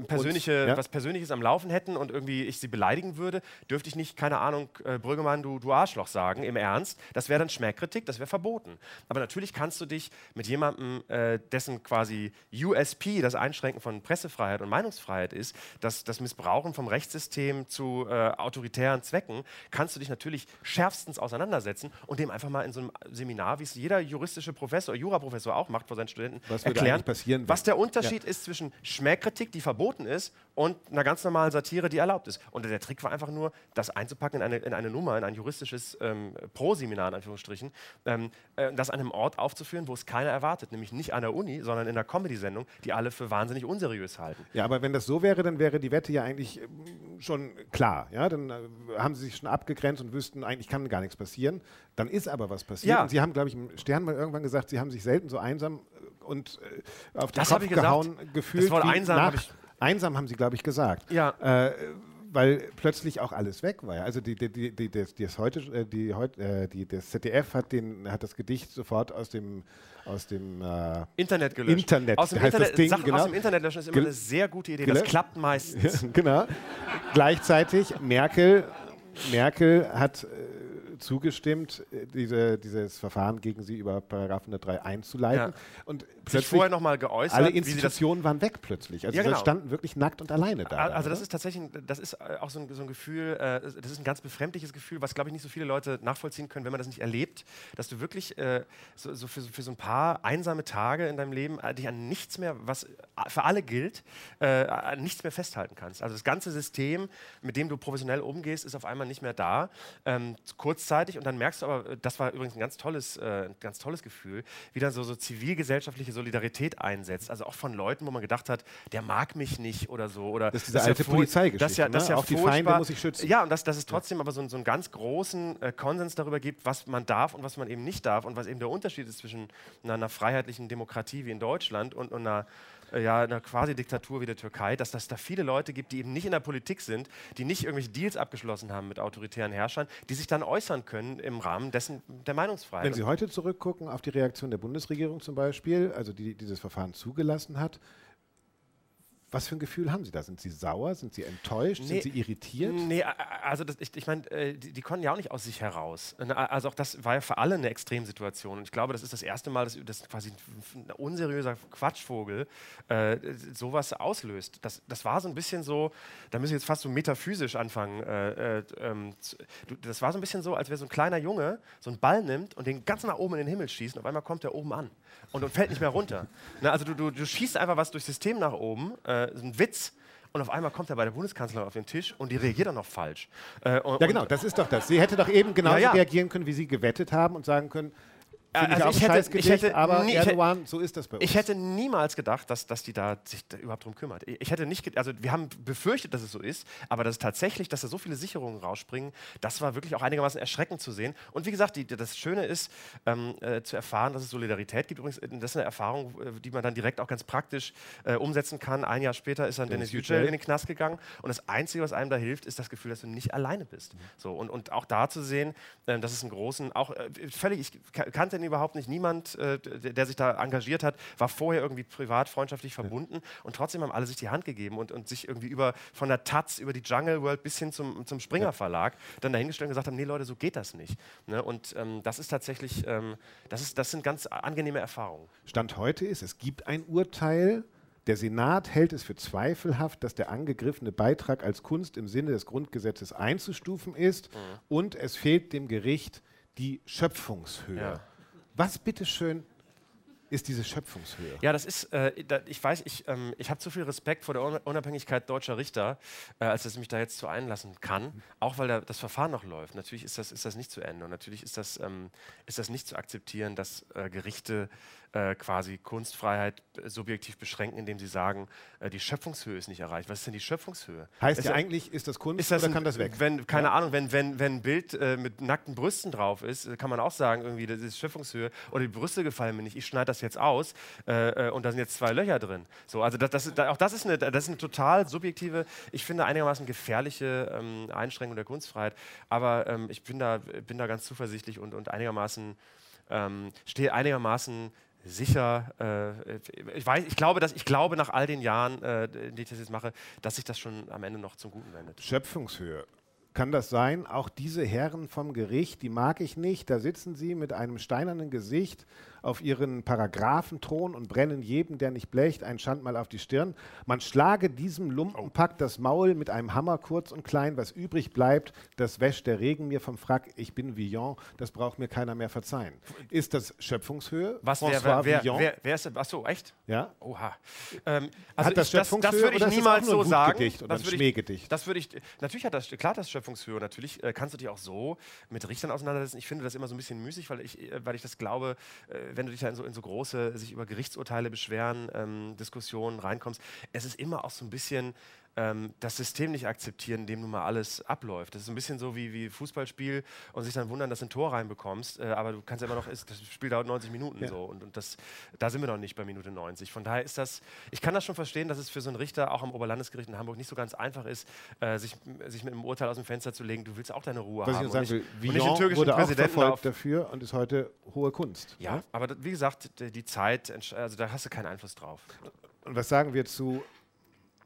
persönliche, Und- ja. was Persönliches am Laufen hätten und irgendwie ich sie beleidigen würde, dürfte ich nicht, keine Ahnung, äh, Brüggemann, du, du Arschloch sagen, im Ernst. Das wäre dann Schmähkritik, das wäre verboten. Aber natürlich kannst du dich mit jemandem, äh, dessen quasi USP, das Einschränken von Pressefreiheit und Meinungsfreiheit ist, das, das Missbrauchen vom Rechtssystem zu äh, autoritären Zwecken, kannst du dich natürlich schärfstens auseinandersetzen und dem einfach mal in so einem Seminar, wie es jeder juristische Professor, Juraprofessor auch macht vor seinen Studenten, Was erklären, was der Unterschied ist zwischen Schmähkritik, die verboten ist, und einer ganz normalen Satire, die erlaubt ist. Und der Trick war einfach nur, das einzupacken in eine, in eine Nummer, in ein juristisches ähm, Pro-Seminar, in Anführungsstrichen, ähm, äh, das an einem Ort aufzuführen, wo es keiner erwartet, nämlich nicht an der Uni, sondern in einer Comedy-Sendung, die alle für wahnsinnig unseriös halten. Ja, aber wenn das so wäre, dann wäre die Wette ja eigentlich ähm, schon klar. Ja? Dann äh, haben sie sich schon abgegrenzt und wüssten, eigentlich kann gar nichts passieren. Dann ist aber was passiert. Ja. Und Sie haben, glaube ich, im Stern mal irgendwann gesagt, Sie haben sich selten so einsam äh, und äh, auf den Das Kopf ich gesagt. gehauen gefühlt. Das Wort einsam nach, ich- Einsam haben Sie, glaube ich, gesagt. Ja. Äh, weil plötzlich auch alles weg war. Also die, die, die, die, das, das, heute, äh, die, heut- äh, die, das ZDF hat, den, hat das Gedicht sofort aus dem, aus dem äh, Internet gelöscht. Internet aus dem Internet, Ding, Sachen genau. aus dem Internet löschen ist immer Gel- eine sehr gute Idee. gelöscht. Das klappt meistens. <laughs> genau. Gleichzeitig Merkel, Merkel hat äh, zugestimmt, äh, diese, dieses Verfahren gegen sie über Paragraph 103 einzuleiten. Ja. Und Sich plötzlich vorher nochmal geäußert, alle sie Institutionen waren weg plötzlich. Also Ja, sie genau. standen wirklich nackt und alleine da. Also dann, das oder? ist tatsächlich, das ist äh, auch so ein, so ein Gefühl, äh, das ist ein ganz befremdliches Gefühl, was glaube ich nicht so viele Leute nachvollziehen können, wenn man das nicht erlebt, dass du wirklich äh, so, so für, so- für so ein paar einsame Tage in deinem Leben äh, dich an nichts mehr, was äh, für alle gilt, an nichts mehr festhalten kannst. Also das ganze System, mit dem du professionell umgehst, ist auf einmal nicht mehr da, ähm, kurzzeitig und dann merkst du aber, das war übrigens ein ganz tolles, äh, ganz tolles Gefühl, wie dann so, so zivilgesellschaftliche Solidarität einsetzt, also auch von Leuten, wo man gedacht hat, der mag mich nicht oder so oder Das ist diese ja alte furch- Polizeigeschichte, das ja, das ist ne? ja Auch die Feinde muss ich schützen. Ja, und dass, dass es trotzdem aber so, einen- so einen ganz großen äh, Konsens darüber gibt, was man darf und was man eben nicht darf und was eben der Unterschied ist zwischen einer, einer freiheitlichen Demokratie wie in Deutschland und, und einer, ja, einer Quasi-Diktatur wie der Türkei, dass das da viele Leute gibt, die eben nicht in der Politik sind, die nicht irgendwelche Deals abgeschlossen haben mit autoritären Herrschern, die sich dann äußern können im Rahmen dessen der Meinungsfreiheit. Wenn Sie heute zurückgucken auf die Reaktion der Bundesregierung zum Beispiel, also die dieses Verfahren zugelassen hat, was für ein Gefühl haben Sie da? Sind Sie sauer? Sind Sie enttäuscht? Nee, Sind Sie irritiert? Nee, also das, ich, ich meine, äh, die, die konnten ja auch nicht aus sich heraus. Äh, Also auch das war ja für alle eine Extremsituation. Und ich glaube, das ist das erste Mal, dass, dass quasi ein, unseriöser Quatschvogel äh, sowas auslöst. Das, das war so ein bisschen so, da müssen wir jetzt fast so metaphysisch anfangen. Äh, äh, ähm, das war so ein bisschen so, als wäre so ein kleiner Junge so einen Ball nimmt und den ganz nach oben in den Himmel schießt und auf einmal kommt der oben an und, und fällt nicht mehr runter. <laughs> Na, also du, du, du schießt einfach was durchs System nach oben, äh, so ein Witz. Und auf einmal kommt er bei der Bundeskanzlerin auf den Tisch und die reagiert dann noch falsch. Äh, und, Ja, genau, das ist doch das. Sie hätte doch eben genauso Ja, ja. reagieren können, wie Sie gewettet haben und sagen können, finde also ich hätte- ich hätte aber nie- Erdogan, so ist das bei uns. Ich hätte niemals gedacht, dass, dass die da sich da überhaupt drum kümmert. Ich hätte nicht, also wir haben befürchtet, dass es so ist, aber dass tatsächlich, dass da so viele Sicherungen rausspringen, das war wirklich auch einigermaßen erschreckend zu sehen. Und wie gesagt, die, das Schöne ist, ähm, äh, zu erfahren, dass es Solidarität gibt. Übrigens, äh, das ist eine Erfahrung, äh, die man dann direkt auch ganz praktisch äh, umsetzen kann. Ein Jahr später ist dann Dennis Yücel in den Knast gegangen und das Einzige, was einem da hilft, ist das Gefühl, dass du nicht alleine bist. So, und, und auch da zu sehen, ähm, dass es einen großen, auch äh, völlig, ich ka- kannte ihn überhaupt nicht, niemand, äh, der, der sich da engagiert hat, war vorher irgendwie privat, freundschaftlich verbunden und trotzdem haben alle sich die Hand gegeben und, und sich irgendwie über, von der Taz über die Jungle World bis hin zum, zum Springer Verlag dann dahingestellt und gesagt haben, nee Leute, so geht das nicht. Ne? Und ähm, das ist tatsächlich, ähm, das, ist, das sind ganz angenehme Erfahrungen. Stand heute ist, es gibt ein Urteil. Der Senat hält es für zweifelhaft, dass der angegriffene Beitrag als Kunst im Sinne des Grundgesetzes einzustufen ist Mhm. und es fehlt dem Gericht die Schöpfungshöhe. Ja. Was bitteschön ist diese Schöpfungshöhe? Ja, das ist, äh, da, ich weiß, ich, ähm, ich habe zu viel Respekt vor der Un- Unabhängigkeit deutscher Richter, äh, als dass ich mich da jetzt zu einlassen kann, auch weil da, das Verfahren noch läuft. Natürlich ist das, ist das nicht zu Ende und natürlich ist das, ähm, ist das nicht zu akzeptieren, dass äh, Gerichte äh, quasi Kunstfreiheit subjektiv beschränken, indem sie sagen, äh, die Schöpfungshöhe ist nicht erreicht. Was ist denn die Schöpfungshöhe? Heißt Ist ja ja- eigentlich, ist das Kunst ist das oder ein- kann das weg? Wenn, keine Ahnung, wenn, wenn, wenn ein Bild äh, mit nackten Brüsten drauf ist, äh, kann man auch sagen, irgendwie, das ist Schöpfungshöhe oder die Brüste gefallen mir nicht, ich schneide das jetzt aus äh, und da sind jetzt zwei Löcher drin. So, also das, das, auch das ist, eine, das ist eine total subjektive, ich finde einigermaßen gefährliche ähm, Einschränkung der Kunstfreiheit, aber ähm, ich bin da, bin da ganz zuversichtlich und, und einigermaßen, ähm, stehe einigermaßen sicher, äh, ich, weiß, ich, glaube, dass, ich glaube nach all den Jahren, äh, in denen ich das jetzt mache, dass sich das schon am Ende noch zum Guten wendet. Schöpfungshöhe. Kann das sein? Auch diese Herren vom Gericht, die mag ich nicht. Da sitzen sie mit einem steinernen Gesicht auf ihren Paragraphenthron und brennen jedem, der nicht blecht, ein Schandmal auf die Stirn. Man schlage diesem Lumpenpack das Maul mit einem Hammer kurz und klein. Was übrig bleibt, das wäscht der Regen mir vom Frack. Ich bin Villon, das braucht mir keiner mehr verzeihen. Ist das Schöpfungshöhe? Was François wer, wer, Villon? wer, wer ist? Achso, echt? ja? Oha. Ähm, also Hat das ich, das, das Schöpfungshöhe würde ich niemals so sagen. Oder das würde ich, das würde ich, natürlich hat das, klar, das Schöpfungshöhe. Natürlich äh, kannst du dich auch so mit Richtern auseinandersetzen. Ich finde das immer so ein bisschen müßig, weil ich, äh, weil ich das glaube, äh, wenn du dich da in so, in so große, sich über Gerichtsurteile beschweren, ähm, Diskussionen reinkommst, es ist immer auch so ein bisschen ähm, das System nicht akzeptieren, in dem nun mal alles abläuft. Das ist ein bisschen so wie, wie Fußballspiel und sich dann wundern, dass du ein Tor reinbekommst, äh, aber du kannst ja immer noch, ist, das Spiel dauert 90 Minuten Ja. so und, und das, da sind wir noch nicht bei Minute 90. Von daher ist das, ich kann das schon verstehen, dass es für so einen Richter auch am Oberlandesgericht in Hamburg nicht so ganz einfach ist, äh, sich, sich mit einem Urteil aus dem Fenster zu legen. Du willst auch deine Ruhe Was ich haben. nur sagen will, nicht- und nicht den türkischen wurde auch Präsidenten auf, dafür und ist heute hohe Kunst. ja, aber das, wie gesagt, die, Zeit, also da hast du keinen Einfluss drauf. Und was sagen wir zu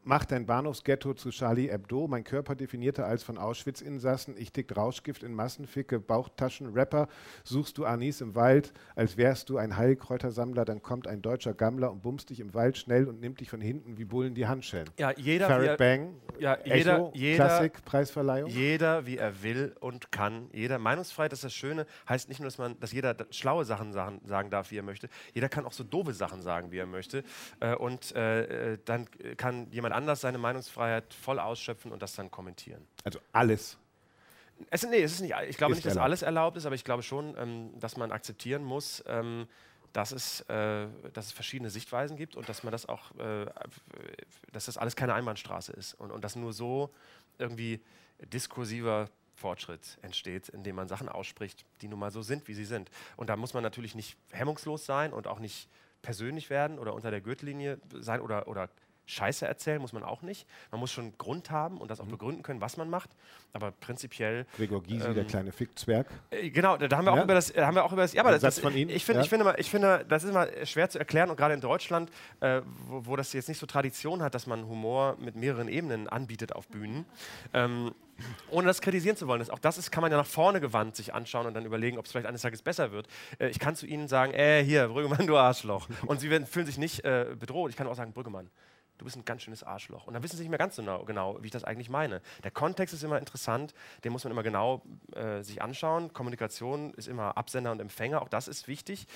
Macht dein Bahnhofsghetto zu Charlie Hebdo, mein Körper definierte als von Auschwitz-Insassen, ich dick Rauschgift in Massenficke, Bauchtaschen, Rapper, suchst du Anis im Wald, als wärst du ein Heilkräutersammler, dann kommt ein deutscher Gammler und bumst dich im Wald schnell und nimmt dich von hinten wie Bullen die Handschellen. Ja, jeder, Farrah er, Bang, ja, jeder, Echo, jeder, Klassik, Preisverleihung. jeder, wie er will und kann. Jeder Meinungsfreiheit ist das Schöne. Heißt nicht nur, dass man, dass jeder schlaue Sachen sagen, sagen darf, wie er möchte. Jeder kann auch so doofe Sachen sagen, wie er möchte. Äh, und äh, äh, dann kann jemand anders seine Meinungsfreiheit voll ausschöpfen und das dann kommentieren. Also alles. Es, nee, es ist nicht, ich glaube nicht, dass erlaubt. alles erlaubt ist, aber ich glaube schon, ähm, dass man akzeptieren muss, ähm, dass, es, äh, dass es verschiedene Sichtweisen gibt und dass man das auch, äh, dass das alles keine Einbahnstraße ist und, und dass nur so irgendwie diskursiver Fortschritt entsteht, indem man Sachen ausspricht, die nun mal so sind, wie sie sind. Und da muss man natürlich nicht hemmungslos sein und auch nicht persönlich werden oder unter der Gürtellinie sein oder, oder Scheiße erzählen, muss man auch nicht. Man muss schon Grund haben und das auch begründen können, was man macht. Aber prinzipiell Gregor Gysi, Ähm, der kleine Fickzwerg. äh, Genau, da haben wir, Ja. auch über das, haben wir auch über das. Ja, aber das, das, von Ihnen, Ich, finde, ja. ich, finde, mal- ich finde, das ist immer schwer zu erklären und gerade in Deutschland, äh, wo, wo das jetzt nicht so Tradition hat, dass man Humor mit mehreren Ebenen anbietet auf Bühnen. Ähm, ohne das kritisieren zu wollen. Das, auch das ist, kann man ja nach vorne gewandt sich anschauen und dann überlegen, ob es vielleicht eines Tages besser wird. Äh, ich kann zu Ihnen sagen, äh, hier, Brüggemann, du Arschloch. Und Sie werden, fühlen sich nicht äh, bedroht. Ich kann auch sagen, Brüggemann, du bist ein ganz schönes Arschloch. Und dann wissen sie nicht mehr ganz so genau, genau, wie ich das eigentlich meine. Der Kontext ist immer interessant, den muss man immer genau äh, sich anschauen. Kommunikation ist immer Absender und Empfänger, auch das ist wichtig.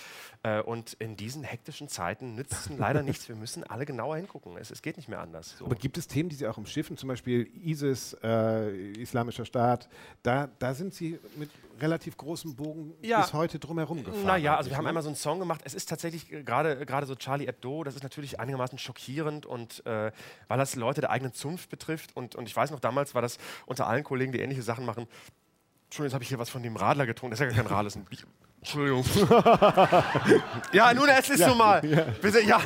Äh, und in diesen hektischen Zeiten nützt es leider <laughs> nichts. Wir müssen alle genauer hingucken. Es, es geht nicht mehr anders. So. Aber gibt es Themen, die Sie auch im Schiffen, zum Beispiel ISIS, äh, Islamischer Staat, da, da sind Sie mit relativ großem Bogen Ja. bis heute drumherum gefahren? Naja, also wir haben einmal so einen Song gemacht. Es ist tatsächlich gerade gerade so Charlie Hebdo, das ist natürlich einigermaßen schockierend und äh, weil das Leute der eigenen Zunft betrifft. Und, und ich weiß noch, damals war das unter allen Kollegen, die ähnliche Sachen machen. Entschuldigung, jetzt habe ich hier was von dem Radler getrunken. Das ist ja gar kein Radler, das ist ein Bier. Entschuldigung. <laughs> ja, nun, es ist so mal. Bitte, ja.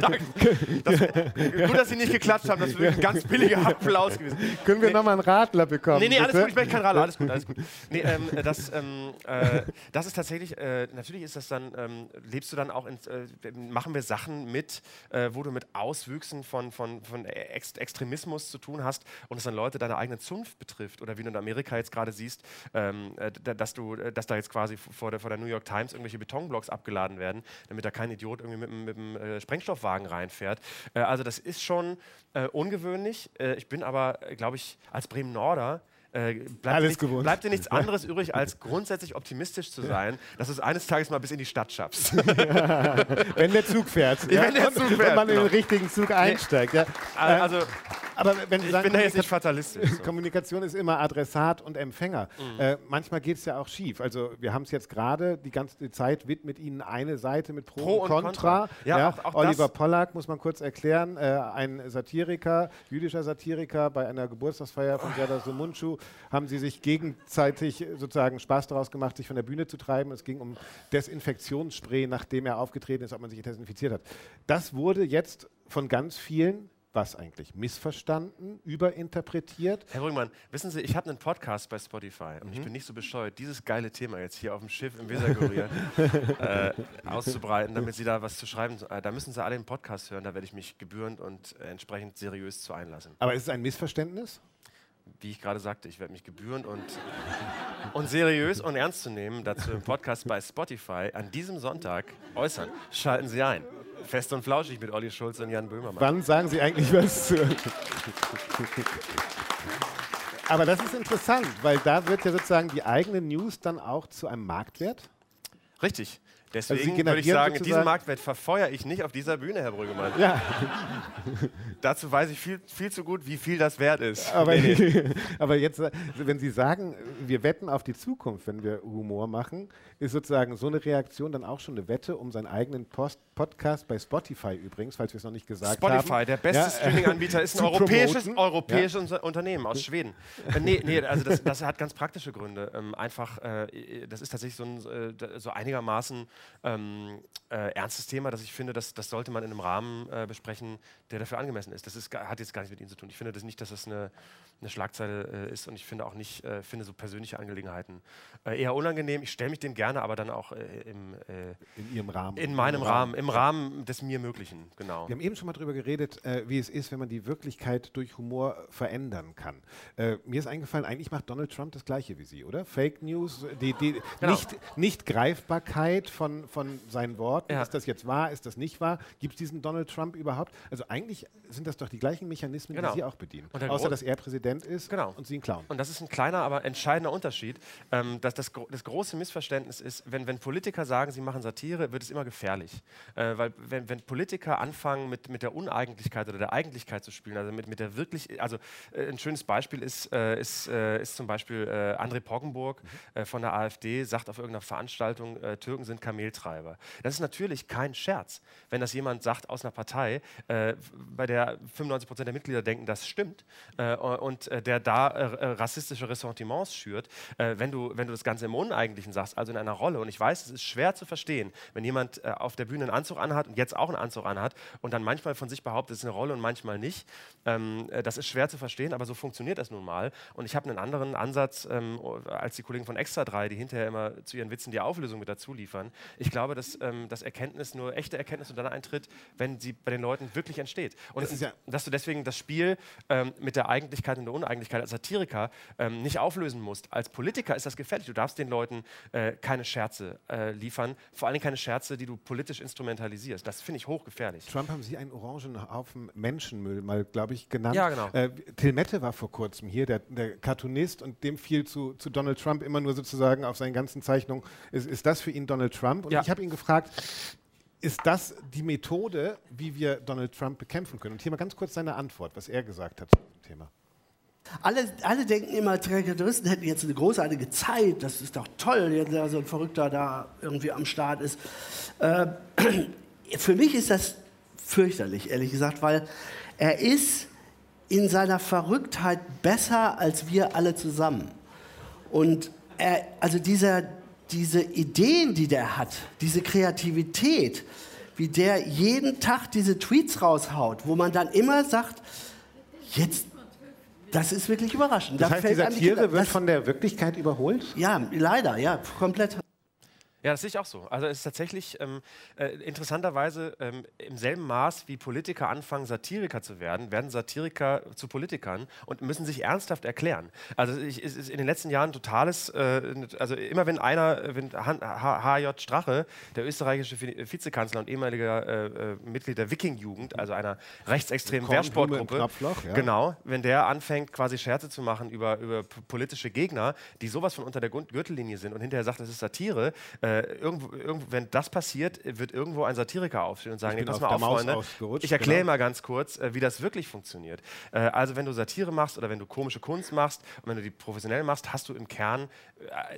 Danke. <laughs> Das, gut, dass Sie nicht geklatscht haben. Das wäre ein ganz billiger Applaus gewesen. Können wir nochmal einen Radler bekommen? Nee, nee, alles bitte? gut, ich möchte keinen Radler, alles gut, alles gut. Nee, ähm, äh, das, ähm, äh, das ist tatsächlich, äh, natürlich ist das dann, ähm, lebst du dann auch, in, äh, machen wir Sachen mit, äh, wo du mit Auswüchsen von, von, von Ex Extremismus zu tun hast und es dann Leute deiner eigenen Zunft betrifft oder wie du in Amerika jetzt gerade siehst, ähm, äh, da- dass, du, äh, dass da jetzt quasi vor der, vor der New York Times irgendwelche Betonblocks abgeladen werden, damit da kein Idiot irgendwie mit, dem- mit dem äh, Sprengstoffwagen reinfährt. Äh, also das ist schon äh, ungewöhnlich. Ich bin aber, glaube ich, als Bremen-Norder äh, bleibt, Alles dir nichts, gewohnt. bleibt dir nichts <laughs> anderes übrig, als grundsätzlich optimistisch zu sein, dass du es eines Tages mal bis in die Stadt schaffst. <laughs> Wenn der Zug fährt. Ja, wenn der Zug fährt, man in genau. den richtigen Zug einsteigt. Ja. also, Aber wenn Sie ich sagen, bin da jetzt nicht fatalistisch. So. Kommunikation ist immer Adressat und Empfänger. Mhm. Äh, manchmal geht es ja auch schief. Also wir haben es jetzt gerade, die ganze Zeit widmet Ihnen eine Seite mit Pro, Pro und Contra. Contra. Ja, auch- auch Oliver Pollack, muss man kurz erklären, äh, ein Satiriker, jüdischer Satiriker, bei einer Geburtstagsfeier von Serdar Somuncu haben sie sich gegenseitig sozusagen Spaß daraus gemacht, sich von der Bühne zu treiben. Es ging um Desinfektionsspray, nachdem er aufgetreten ist, ob man sich desinfiziert hat. Das wurde jetzt von ganz vielen was eigentlich missverstanden, überinterpretiert. Herr Rüngmann, wissen Sie, ich habe einen Podcast bei Spotify und ich Mhm. bin nicht so bescheuert, dieses geile Thema jetzt hier auf dem Schiff im Weserkurier <laughs> äh, auszubreiten, damit Sie da was zu schreiben. Äh, da müssen Sie alle den Podcast hören, da werde ich mich gebührend und äh, entsprechend seriös zu einlassen. Aber ist es ein Missverständnis? Wie ich gerade sagte, ich werde mich gebührend und, und seriös und ernst zu nehmen dazu im Podcast bei Spotify an diesem Sonntag äußern. Schalten Sie ein. Fest und flauschig mit Olli Schulz und Jan Böhmermann. Wann sagen Sie eigentlich was zu? Aber das ist interessant, weil da wird ja sozusagen die eigene News dann auch zu einem Marktwert. Richtig. Also Deswegen würde ich sagen, diesen Marktwert verfeuere ich nicht auf dieser Bühne, Herr Brüggemann. Ja, <laughs> Dazu weiß ich viel, viel zu gut, wie viel das wert ist. aber, Nee, nee. <laughs> aber jetzt, wenn Sie sagen, wir wetten auf die Zukunft, wenn wir Humor machen, ist sozusagen so eine Reaktion dann auch schon eine Wette um seinen eigenen Post Podcast bei Spotify übrigens, falls wir es noch nicht gesagt haben. Spotify, der beste Ja, Streaming-Anbieter, <laughs> ist ein europäisches, europäisches Unter- Unternehmen aus Schweden. Äh, nee, nee, also das, das hat ganz praktische Gründe. Ähm, einfach, äh, das ist tatsächlich so, ein, äh, so einigermaßen ähm, äh, ernstes Thema, dass ich finde, dass, das sollte man in einem Rahmen äh, besprechen, der dafür angemessen ist. Das ist, hat jetzt gar nichts mit Ihnen zu tun. Ich finde das nicht, dass das eine, eine Schlagzeile äh, ist und ich finde auch nicht, äh, finde so persönliche Angelegenheiten äh, eher unangenehm. Ich stelle mich dem gerne, aber dann auch äh, im, in Ihrem Rahmen. In meinem Rahmen, im Rahmen des mir Möglichen, genau. Wir haben eben schon mal darüber geredet, wie es ist, wenn man die Wirklichkeit durch Humor verändern kann. mir ist eingefallen, eigentlich macht Donald Trump das Gleiche wie Sie, oder? Fake News, die, die genau. nicht, nicht Greifbarkeit von, von seinen Worten. Ja. Ist das jetzt wahr? Ist das nicht wahr? Gibt es diesen Donald Trump überhaupt? Also eigentlich sind das doch die gleichen Mechanismen, genau. die Sie auch bedienen. Außer, dass er Präsident ist genau. und Sie ihn klauen. Und das ist ein kleiner, aber entscheidender Unterschied. Ähm, dass das, das große Missverständnis ist, wenn, wenn Politiker sagen, sie machen Satire, wird es immer gefährlich. Äh, weil wenn, wenn Politiker anfangen, mit, mit der Uneigentlichkeit oder der Eigentlichkeit zu spielen, also mit, mit der wirklich, also äh, ein schönes Beispiel ist, äh, ist, äh, ist zum Beispiel äh, André Poggenburg mhm. von der AfD, sagt auf irgendeiner Veranstaltung, Türken sind Kameltreiber. Das ist natürlich kein Scherz, wenn das jemand sagt aus einer Partei, bei der 95 Prozent der Mitglieder denken, das stimmt und der da rassistische Ressentiments schürt, wenn, du, wenn du das Ganze im Uneigentlichen sagst, also in einer Rolle. Und ich weiß, es ist schwer zu verstehen, wenn jemand auf der Bühne einen Anzug anhat und jetzt auch einen Anzug anhat und dann manchmal von sich behauptet, es ist eine Rolle und manchmal nicht. Ähm, das ist schwer zu verstehen, aber so funktioniert das nun mal. Und ich habe einen anderen Ansatz ähm, als die Kollegen von Extra 3, die hinterher immer zu ihren Witzen die Auflösung mit dazu liefern. Ich glaube, dass ähm, das Erkenntnis nur echte Erkenntnis und dann eintritt, wenn sie bei den Leuten wirklich entsteht. Und das ja dass du deswegen das Spiel ähm, mit der Eigentlichkeit und der Uneigentlichkeit als Satiriker ähm, nicht auflösen musst. Als Politiker ist das gefährlich. Du darfst den Leuten äh, keine Scherze äh, liefern, vor allem keine Scherze, die du politisch instrumentalisierst. Das finde ich hochgefährlich. Trump haben Sie einen Orangenhaufen Menschenmüll mal, glaube ich, genannt. Ja, genau. Äh, Till Mette war vor kurzem hier, der, der Cartoonist, und dem fiel zu, zu Donald Trump immer nur sozusagen auf seinen ganzen Zeichnungen, ist, ist das für ihn Donald Trump? Und ja. ich habe ihn gefragt, ist das die Methode, wie wir Donald Trump bekämpfen können? Und hier mal ganz kurz seine Antwort, was er gesagt hat zum Thema. Alle, alle denken immer, Terroristen hätten jetzt eine großartige Zeit, das ist doch toll, wenn da so ein Verrückter da irgendwie am Start ist. Äh, <clears throat> für mich ist das fürchterlich, ehrlich gesagt, weil er ist in seiner Verrücktheit besser als wir alle zusammen. Und er, also dieser, diese Ideen, die der hat, diese Kreativität, wie der jeden Tag diese Tweets raushaut, wo man dann immer sagt, jetzt, das ist wirklich überraschend. Das da heißt, die Satire wird von der Wirklichkeit überholt? Ja, leider, ja, komplett. Ja, das sehe ich auch so. Also es ist tatsächlich ähm, äh, interessanterweise ähm, im selben Maß, wie Politiker anfangen, Satiriker zu werden, werden Satiriker zu Politikern und müssen sich ernsthaft erklären. Also ich, es ist in den letzten Jahren totales, äh, also immer wenn einer, wenn H.J. Strache, der österreichische Vizekanzler und ehemaliger äh, äh, Mitglied der Wiking-Jugend, also einer rechtsextremen Wehrsportgruppe, ja. genau, wenn der anfängt, quasi Scherze zu machen über, über politische Gegner, die sowas von unter der Gürtellinie sind und hinterher sagt, das ist Satire, äh, äh, irgendwo, irgendwo, wenn das passiert, wird irgendwo ein Satiriker aufstehen und sagen, nee, pass mal auf, Freunde, ich erkläre genau. mal ganz kurz, äh, wie das wirklich funktioniert. Äh, also wenn du Satire machst oder wenn du komische Kunst machst und wenn du die professionell machst, hast du im Kern,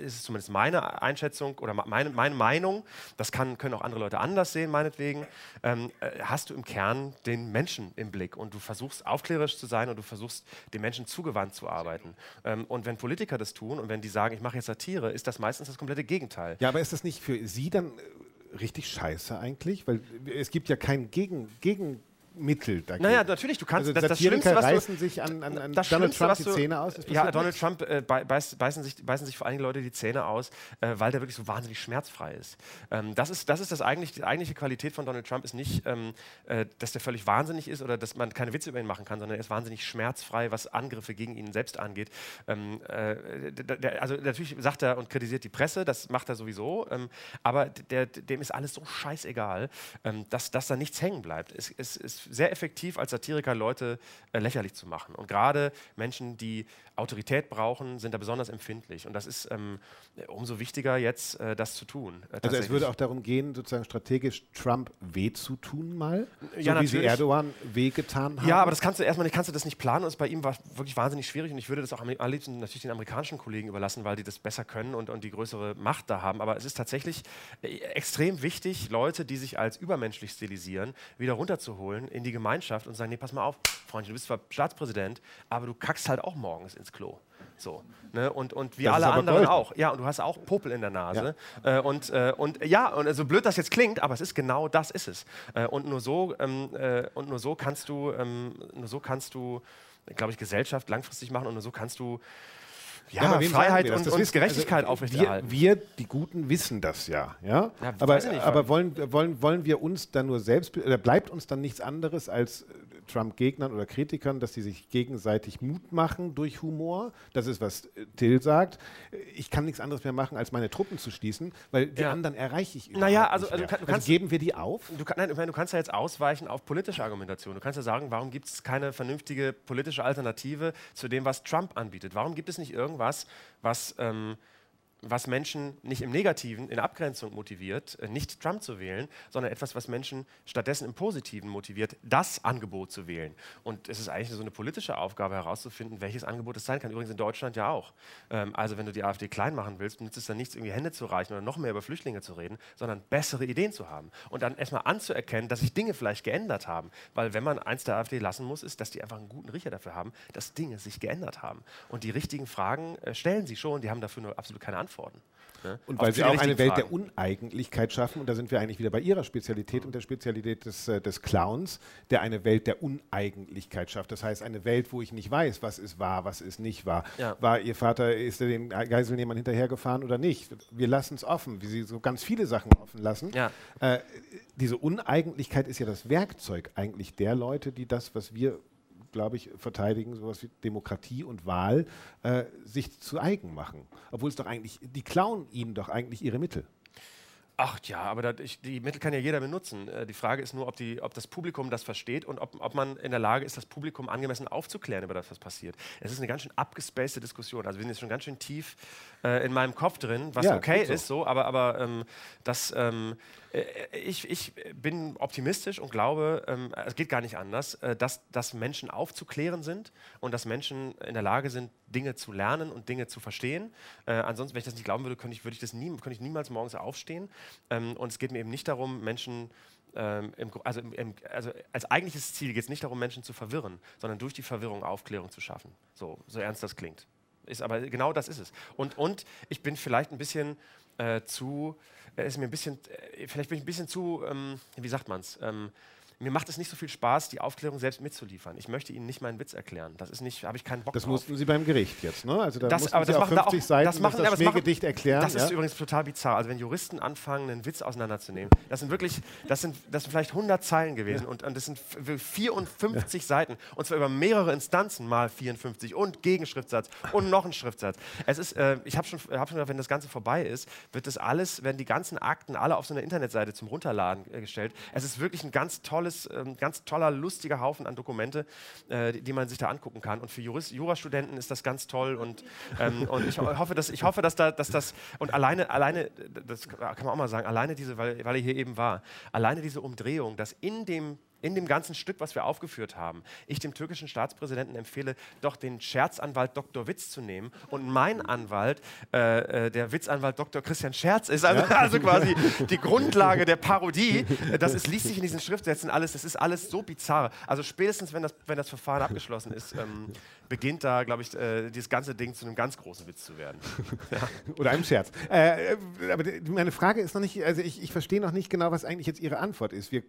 ist es zumindest meine Einschätzung oder meine, meine Meinung, das kann, können auch andere Leute anders sehen, meinetwegen, ähm, äh, hast du im Kern den Menschen im Blick und du versuchst aufklärerisch zu sein und du versuchst den Menschen zugewandt zu arbeiten. Ähm, und wenn Politiker das tun und wenn die sagen, ich mache jetzt Satire, ist das meistens das komplette Gegenteil. Ja, aber ist das nicht für Sie dann äh, richtig scheiße eigentlich? Weil es gibt ja kein Gegen, Gegen Mittel dagegen. Naja, natürlich, du kannst. Also das, das Schlimmste, was reißen du, sich an, an, an Donald Trump die Zähne aus. Ja, Donald Trump äh, beiß, beißen, sich, beißen sich vor einige Leute die Zähne aus, äh, weil der wirklich so wahnsinnig schmerzfrei ist. Ähm, das ist das, ist das eigentlich, die eigentliche Qualität von Donald Trump ist nicht, ähm, äh, dass der völlig wahnsinnig ist oder dass man keine Witze über ihn machen kann, sondern er ist wahnsinnig schmerzfrei, was Angriffe gegen ihn selbst angeht. Ähm, äh, der, also natürlich sagt er und kritisiert die Presse, das macht er sowieso, ähm, aber der, dem ist alles so scheißegal, ähm, dass, dass da nichts hängen bleibt. Es, es ist sehr effektiv als Satiriker Leute äh, lächerlich zu machen. Und gerade Menschen, die Autorität brauchen, sind da besonders empfindlich. Und das ist ähm, umso wichtiger jetzt, äh, das zu tun. Äh, also es würde auch darum gehen, sozusagen strategisch Trump weh zu tun mal, so ja, wie sie Erdogan wehgetan haben. Ja, aber das kannst du erstmal nicht, kannst du das nicht planen. Und bei ihm war wirklich wahnsinnig schwierig. Und ich würde das auch am liebsten natürlich den amerikanischen Kollegen überlassen, weil die das besser können und, und die größere Macht da haben. Aber es ist tatsächlich äh, extrem wichtig, Leute, die sich als übermenschlich stilisieren, wieder runterzuholen in die Gemeinschaft und sagen, nee, pass mal auf, Freundchen, du bist zwar Staatspräsident, aber du kackst halt auch morgens ins Klo. So, ne? und, und wie Das alle anderen Gold. auch. Ja, und du hast auch Popel in der Nase. Äh, und, äh, und ja, und so blöd das jetzt klingt, aber es ist genau das ist es. Äh, und nur so ähm, äh, und nur so kannst du ähm, nur so kannst du, glaube ich, Gesellschaft langfristig machen und nur so kannst du ja, sagen Freiheit wir das? und, Das wissen- Gerechtigkeit also, aufrechterhalten. Wir, wir, die Guten, wissen das ja. ja? Ja, aber aber wollen, wollen, wollen wir uns dann nur selbst, oder bleibt uns dann nichts anderes als äh, Trump-Gegnern oder Kritikern, dass sie sich gegenseitig Mut machen durch Humor? Das ist, was äh, Till sagt. Ich kann nichts anderes mehr machen, als meine Truppen zu schließen, weil die Ja. anderen erreiche ich überhaupt Naja, also- also du kann- du also kannst- geben wir die auf? Du, kann, nein, ich meine, du kannst ja jetzt ausweichen auf politische Argumentation. Du kannst ja sagen, warum gibt es keine vernünftige politische Alternative zu dem, was Trump anbietet? Warum gibt es nicht irgendwas, was, ähm, was Menschen nicht im Negativen, in Abgrenzung motiviert, äh, nicht Trump zu wählen, sondern etwas, was Menschen stattdessen im Positiven motiviert, das Angebot zu wählen? Und es ist eigentlich so eine politische Aufgabe herauszufinden, welches Angebot es sein kann. Übrigens in Deutschland ja auch. Ähm, also wenn du die AfD klein machen willst, nützt es dann nichts, irgendwie Hände zu reichen oder noch mehr über Flüchtlinge zu reden, sondern bessere Ideen zu haben. Und dann erstmal anzuerkennen, dass sich Dinge vielleicht geändert haben. Weil wenn man eins der AfD lassen muss, ist, dass die einfach einen guten Riecher dafür haben, dass Dinge sich geändert haben. Und die richtigen Fragen äh, stellen sie schon, die haben dafür nur absolut keine Antworten. ne? Und weil sie auch eine Welt Fragen. der Uneigentlichkeit schaffen, und da sind wir eigentlich wieder bei ihrer Spezialität und der Spezialität des, äh, des Clowns, der eine Welt der Uneigentlichkeit schafft. Das heißt, eine Welt, wo ich nicht weiß, was ist wahr, was ist nicht wahr. Ja. War ihr Vater, ist er den Geiselnehmern hinterhergefahren oder nicht? Wir lassen es offen, wie sie so ganz viele Sachen offen lassen. Ja. Äh, diese Uneigentlichkeit ist ja das Werkzeug eigentlich der Leute, die das, was wir glaube ich, verteidigen, sowas wie Demokratie und Wahl, äh, sich zu eigen machen. Obwohl es doch eigentlich, die klauen ihnen doch eigentlich ihre Mittel. Ach ja, aber das, ich, die Mittel kann ja jeder benutzen. Äh, die Frage ist nur, ob, die, ob das Publikum das versteht und ob, ob man in der Lage ist, das Publikum angemessen aufzuklären über das, was passiert. Es ist eine ganz schön abgespacede Diskussion. Also wir sind jetzt schon ganz schön tief äh, in meinem Kopf drin, was Ja, okay so. ist, so, aber, aber ähm, das, ähm, äh, ich, ich bin optimistisch und glaube, ähm, es geht gar nicht anders, äh, dass, dass Menschen aufzuklären sind und dass Menschen in der Lage sind, Dinge zu lernen und Dinge zu verstehen. Äh, ansonsten, wenn ich das nicht glauben würde, könnte ich, würde ich das nie, könnte ich niemals morgens aufstehen. Ähm, und es geht mir eben nicht darum, Menschen ähm, im, also, im, also als eigentliches Ziel geht es nicht darum, Menschen zu verwirren, sondern durch die Verwirrung Aufklärung zu schaffen. So, so ernst das klingt. Ist aber genau das ist es. Und, und ich bin vielleicht ein bisschen äh, zu, äh, ist mir ein bisschen, äh, vielleicht bin ich ein bisschen zu, ähm, wie sagt man es? Ähm, mir macht es nicht so viel Spaß, die Aufklärung selbst mitzuliefern. Ich möchte Ihnen nicht meinen Witz erklären. Das ist nicht, habe ich keinen Bock Das drauf. mussten Sie beim Gericht jetzt, ne? Also da Das- mussten aber Sie das auf machen da 50 auch- Seiten das machen- das, das Schmähgedicht erklären. Das ist ja? übrigens total bizarr. Also wenn Juristen anfangen, einen Witz auseinanderzunehmen, das sind wirklich, das sind, das sind vielleicht 100 Zeilen gewesen und, und das sind f- 54 Seiten und zwar über mehrere Instanzen mal 54 und Gegenschriftsatz und noch ein Schriftsatz. Es ist, äh, ich habe schon, hab schon gedacht, wenn das Ganze vorbei ist, wird das alles, werden die ganzen Akten alle auf so einer Internetseite zum Runterladen äh, gestellt. Es ist wirklich ein ganz tolles, ähm, ganz toller, lustiger Haufen an Dokumente, äh, die, man sich da angucken kann. Und für Jurist, Jurastudenten ist das ganz toll und, ähm, und ich ho- hoffe, dass ich hoffe, dass da, dass das und alleine, alleine, das kann man auch mal sagen, alleine diese, weil, weil er hier eben war, alleine diese Umdrehung, dass in dem in dem ganzen Stück, was wir aufgeführt haben, ich dem türkischen Staatspräsidenten empfehle, doch den Scherzanwalt Dr. Witz zu nehmen und mein Anwalt, äh, äh, der Witzanwalt Dr. Christian Scherz ist, also, <laughs> also quasi die Grundlage der Parodie. <laughs> Das ist, liest sich in diesen Schriftsätzen alles, das ist alles so bizarr. Also spätestens, wenn das, wenn das Verfahren abgeschlossen ist, ähm, beginnt da, glaube ich, äh, dieses ganze Ding zu einem ganz großen Witz zu werden. <laughs> Oder einem Scherz. Äh, äh, aber meine Frage ist noch nicht, also ich, ich verstehe noch nicht genau, was eigentlich jetzt Ihre Antwort ist. Wir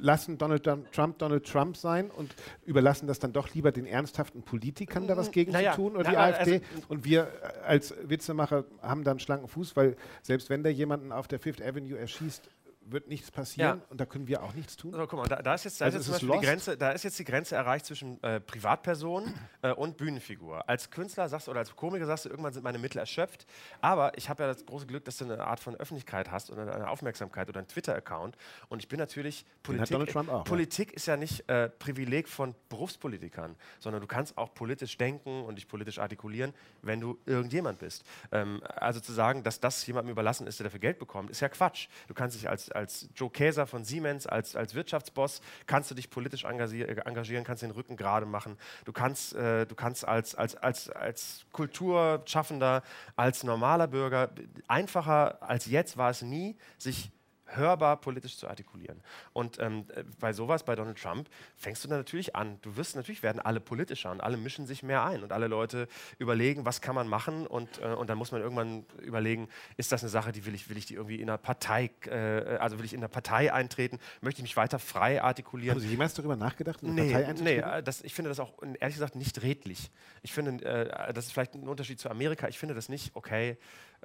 lassen Donald Trump Donald Trump sein und überlassen das dann doch lieber den ernsthaften Politikern da was gegen Naja, zu tun oder na, die aber AfD. also- und wir als Witzemacher haben dann schlanken Fuß, weil selbst wenn der jemanden auf der Fifth Avenue erschießt, wird nichts passieren Ja. und da können wir auch nichts tun. So, guck mal, da, da ist jetzt, da Also ist jetzt die? Grenze, da ist jetzt die Grenze erreicht zwischen äh, Privatperson äh, und Bühnenfigur. Als Künstler sagst du oder als Komiker sagst du, irgendwann sind meine Mittel erschöpft. Aber ich habe ja das große Glück, dass du eine Art von Öffentlichkeit hast oder eine Aufmerksamkeit oder einen Twitter-Account. Und ich bin natürlich Politik. Auch. Politik ist ja nicht äh, Privileg von Berufspolitikern, sondern du kannst auch politisch denken und dich politisch artikulieren, wenn du irgendjemand bist. Ähm, also zu sagen, dass das jemandem überlassen ist, der dafür Geld bekommt, ist ja Quatsch. Du kannst dich als, als Joe Käser von Siemens, als, als Wirtschaftsboss, kannst du dich politisch äh, engagieren, kannst den Rücken gerade machen. Du kannst, äh, du kannst als, als, als, als Kulturschaffender, als normaler Bürger, einfacher als jetzt war es nie, sich hörbar politisch zu artikulieren. Und ähm, äh, bei sowas, bei Donald Trump, fängst du dann natürlich an. Du wirst natürlich werden alle politischer und alle mischen sich mehr ein und alle Leute überlegen, was kann man machen und, äh, und dann muss man irgendwann überlegen, ist das eine Sache, die will ich, will ich die irgendwie in einer Partei, äh, also will ich in einer Partei eintreten, möchte ich mich weiter frei artikulieren. Haben Sie jemals darüber nachgedacht, in eine nee, Partei Nee, äh, das, ich finde das auch ehrlich gesagt nicht redlich. Ich finde, äh, das ist vielleicht ein Unterschied zu Amerika. Ich finde das nicht okay,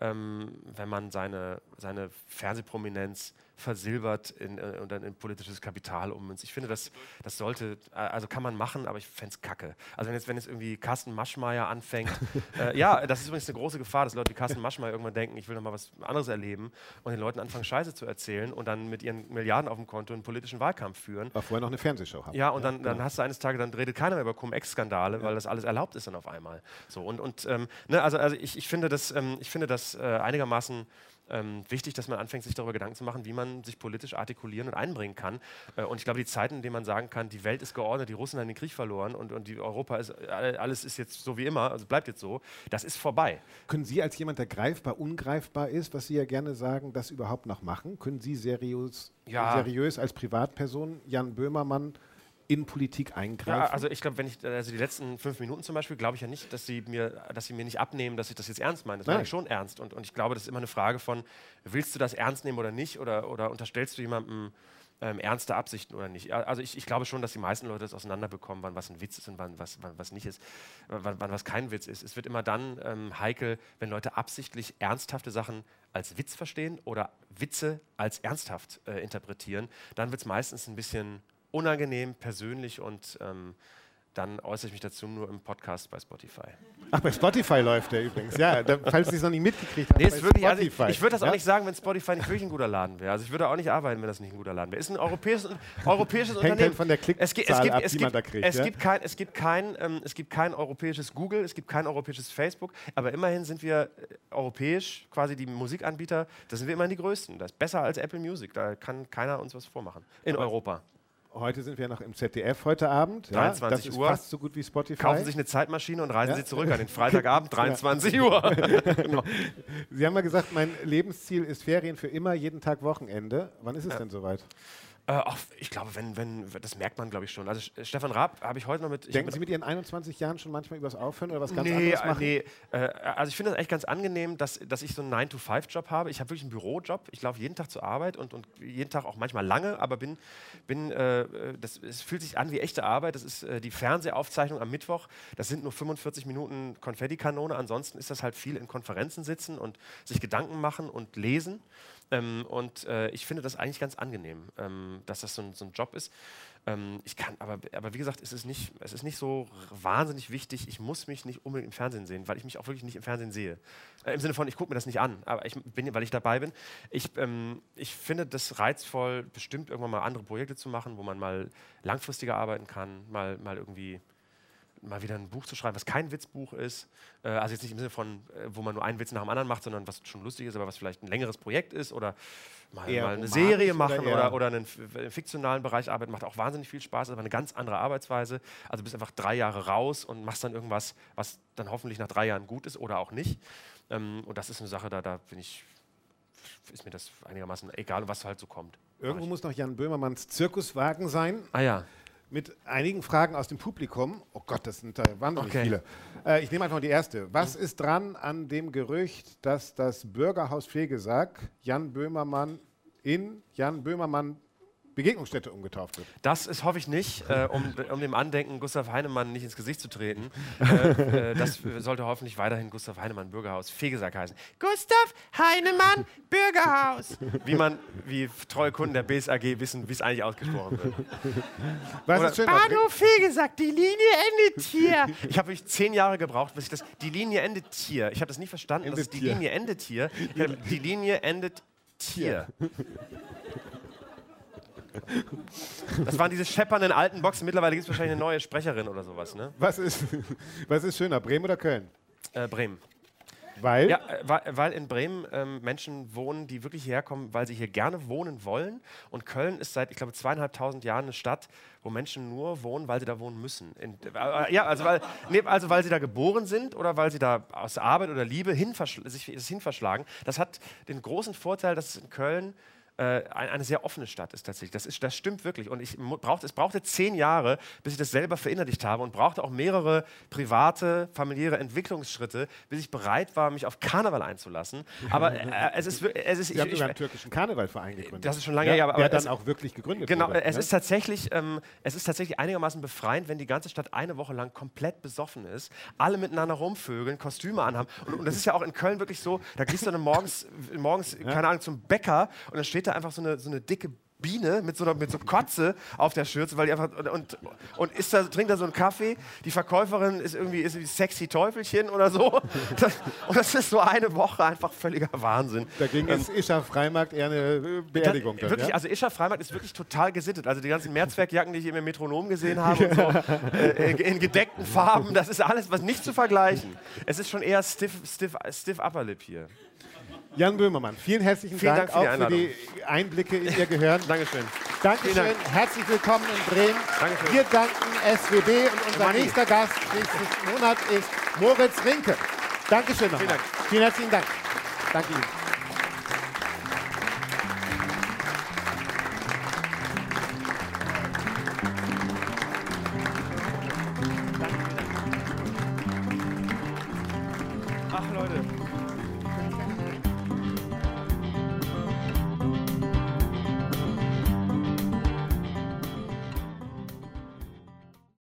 ähm, wenn man seine, seine Fernsehprominenz versilbert in, äh, und dann in politisches Kapital ummünzt. Ich finde, das, das sollte, äh, also kann man machen, aber ich fände es kacke. Also wenn jetzt, wenn jetzt irgendwie Carsten Maschmeyer anfängt, <laughs> äh, ja, das ist übrigens eine große Gefahr, dass Leute wie Carsten Maschmeyer irgendwann denken, ich will noch mal was anderes erleben und den Leuten anfangen, Scheiße zu erzählen und dann mit ihren Milliarden auf dem Konto einen politischen Wahlkampf führen. Aber vorher noch eine Fernsehshow haben. Ja, und dann, dann hast du eines Tages, dann redet keiner mehr über Cum-Ex-Skandale, ja. weil das alles erlaubt ist dann auf einmal. So, und, und ähm, ne, also, also ich, ich finde das, ähm, ich finde das äh, einigermaßen ähm, wichtig, dass man anfängt, sich darüber Gedanken zu machen, wie man sich politisch artikulieren und einbringen kann. Äh, und ich glaube, die Zeiten, in denen man sagen kann, die Welt ist geordnet, die Russen haben den Krieg verloren und, und die Europa ist, alles ist jetzt so wie immer, also bleibt jetzt so, das ist vorbei. Können Sie als jemand, der greifbar, ungreifbar ist, was Sie ja gerne sagen, das überhaupt noch machen? Können Sie seriös, ja. seriös als Privatperson Jan Böhmermann in Politik eingreifen? Ja, also ich glaube, wenn ich, also die letzten fünf Minuten zum Beispiel, glaube ich ja nicht, dass sie mir, dass sie mir nicht abnehmen, dass ich das jetzt ernst meine. Das meine ich schon ernst. Und, und ich glaube, das ist immer eine Frage von, willst du das ernst nehmen oder nicht? Oder, oder unterstellst du jemandem ähm, ernste Absichten oder nicht? Also ich, ich, glaube schon, dass die meisten Leute das auseinanderbekommen, wann was ein Witz ist und wann was, wann, was nicht ist, wann, wann, was kein Witz ist. Es wird immer dann ähm, heikel, wenn Leute absichtlich ernsthafte Sachen als Witz verstehen oder Witze als ernsthaft äh, interpretieren. Dann wird es meistens ein bisschen unangenehm, persönlich und ähm, dann äußere ich mich dazu nur im Podcast bei Spotify. Ach, bei Spotify läuft der übrigens, ja, da, falls Sie es noch nicht mitgekriegt haben. Nee, ist wirklich, also ich, ich würde das ja? auch nicht sagen, wenn Spotify nicht wirklich ein guter Laden wäre. Also ich würde auch nicht arbeiten, wenn das nicht ein guter Laden wäre. Ist ein europäisches, europäisches Hängt Unternehmen. von der Klickzahl es gibt, es gibt, ab, es die gibt, man da kriegt. Es, ja? gibt kein, es, gibt kein, ähm, es gibt kein europäisches Google, es gibt kein europäisches Facebook, aber immerhin sind wir äh, europäisch, quasi die Musikanbieter, da sind wir immerhin die Größten. Das ist besser als Apple Music, da kann keiner uns was vormachen. In aber Europa. Heute sind wir noch im ZDF heute Abend. 23 ja, das Uhr. Ist fast so gut wie Spotify. Kaufen sich eine Zeitmaschine und reisen ja. Sie zurück an den <laughs> Freitagabend, 23 <laughs> Uhr. <laughs> genau. Sie haben mal gesagt, mein Lebensziel ist Ferien für immer, jeden Tag Wochenende. Wann ist es denn soweit? Äh, ach, ich glaube, wenn, wenn, das merkt man, glaube ich, schon. Also Stefan Raab habe ich heute noch mit. Denken Sie mit Ihren 21 Jahren schon manchmal über das Aufhören oder was ganz nee, anderes machen? Nee, äh, also ich finde das echt ganz angenehm, dass, dass ich so einen 9-to-5-Job habe. Ich habe wirklich einen Bürojob. Ich laufe jeden Tag zur Arbeit und, und jeden Tag auch manchmal lange, aber bin, bin äh, das, es fühlt sich an wie echte Arbeit. Das ist äh, die Fernsehaufzeichnung am Mittwoch. Das sind nur 45 Minuten Konfettikanone. Ansonsten ist das halt viel in Konferenzen sitzen und sich Gedanken machen und lesen. Ähm, und äh, ich finde das eigentlich ganz angenehm, ähm, dass das so ein, so ein Job ist. Ähm, ich kann, aber, aber wie gesagt, es ist, nicht, es ist nicht so wahnsinnig wichtig. Ich muss mich nicht unbedingt im Fernsehen sehen, weil ich mich auch wirklich nicht im Fernsehen sehe. Äh, Im Sinne von, ich gucke mir das nicht an, aber ich bin, weil ich dabei bin. Ich, ähm, ich finde das reizvoll, bestimmt irgendwann mal andere Projekte zu machen, wo man mal langfristiger arbeiten kann, mal, mal irgendwie mal wieder ein Buch zu schreiben, was kein Witzbuch ist. Äh, also jetzt nicht im Sinne von, äh, wo man nur einen Witz nach dem anderen macht, sondern was schon lustig ist, aber was vielleicht ein längeres Projekt ist oder mal, mal eine Serie machen oder, oder, oder einen fiktionalen Bereich arbeiten, macht auch wahnsinnig viel Spaß, aber eine ganz andere Arbeitsweise. Also du bist einfach drei Jahre raus und machst dann irgendwas, was dann hoffentlich nach drei Jahren gut ist oder auch nicht. Ähm, und das ist eine Sache, da, da bin ich, ist mir das einigermaßen egal, was halt so kommt. Irgendwo muss noch Jan Böhmermanns Zirkuswagen sein. Ah ja mit einigen Fragen aus dem Publikum. Oh Gott, das sind da wahnsinnig okay. viele. Äh, ich nehme einfach die erste. Was ist dran an dem Gerücht, dass das Bürgerhaus Fegesack Jan Böhmermann in Jan Böhmermann Begegnungsstätte umgetauft wird. Das ist, hoffe ich nicht, äh, um, um, dem Andenken Gustav Heinemann nicht ins Gesicht zu treten. Äh, äh, das sollte hoffentlich weiterhin Gustav Heinemann Bürgerhaus Fegesack heißen. Gustav Heinemann Bürgerhaus! Wie man, wie treue Kunden der BSAG wissen, wie es eigentlich ausgesprochen wird. Was Oder ist schön Bahnhof Fegesack, die Linie endet hier. Ich habe wirklich zehn Jahre gebraucht, bis ich das, die Linie endet hier. Ich habe das nie verstanden, endet dass die Linie endet hier. Die Linie endet hier. Das waren diese scheppernden alten Boxen. Mittlerweile gibt es wahrscheinlich eine neue Sprecherin oder sowas. Ne? Was, ist, <laughs> was ist schöner, Bremen oder Köln? Äh, Bremen. Weil? Ja, äh, weil, in Bremen ähm, Menschen wohnen, die wirklich hierher kommen, weil sie hier gerne wohnen wollen. Und Köln ist seit, ich glaube, zweieinhalbtausend Jahren eine Stadt, wo Menschen nur wohnen, weil sie da wohnen müssen. In, äh, ja, also weil, nee, also weil sie da geboren sind oder weil sie da aus Arbeit oder Liebe hinverschl sich, hinverschlagen. Das hat den großen Vorteil, dass es in Köln eine sehr offene Stadt ist tatsächlich. Das, ist, das stimmt wirklich. Und ich braucht, es brauchte zehn Jahre, bis ich das selber verinnerlicht habe und brauchte auch mehrere private, familiäre Entwicklungsschritte, bis ich bereit war, mich auf Karneval einzulassen. Aber äh, es ist, es ist Sie haben sogar einen türkischen Karnevalverein gegründet. Das ist schon lange her, ja, aber der dann es- auch wirklich gegründet Genau, wurde. es ne? ist tatsächlich, ähm, es ist tatsächlich einigermaßen befreiend, wenn die ganze Stadt eine Woche lang komplett besoffen ist, alle miteinander rumvögeln, Kostüme anhaben. Und, und das ist ja auch in Köln wirklich so, da gehst du dann morgens, morgens keine Ahnung, zum Bäcker und dann steht da einfach so eine, so eine dicke Biene mit so einer mit so Kotze auf der Schürze, weil die einfach und, und, und isst da, trinkt da so einen Kaffee. Die Verkäuferin ist irgendwie ist wie sexy Teufelchen oder so. <laughs> Das, und das ist so eine Woche einfach völliger Wahnsinn. Dagegen ist Ischer Freimarkt eher eine Beerdigung. Dann, wirklich, ja? also Ischer Freimarkt ist wirklich total gesittet. Also die ganzen Mehrzweckjacken, die ich im Metronom gesehen habe, so, äh, in, in gedeckten Farben, das ist alles, was nicht zu vergleichen. Es ist schon eher stiff, stiff, stiff Upper Lip hier. Jan Böhmermann, vielen herzlichen Vielen Dank, Dank für die auch für die Einblicke in Ihr Gehirn. <laughs> Dankeschön. Dankeschön, Dank. herzlich willkommen in Bremen. Dankeschön. Wir danken SWB und unser Manni. nächster Gast nächsten Monat ist Moritz Rinke. Dankeschön nochmal. Vielen Dank. Vielen herzlichen Dank. Danke Ihnen.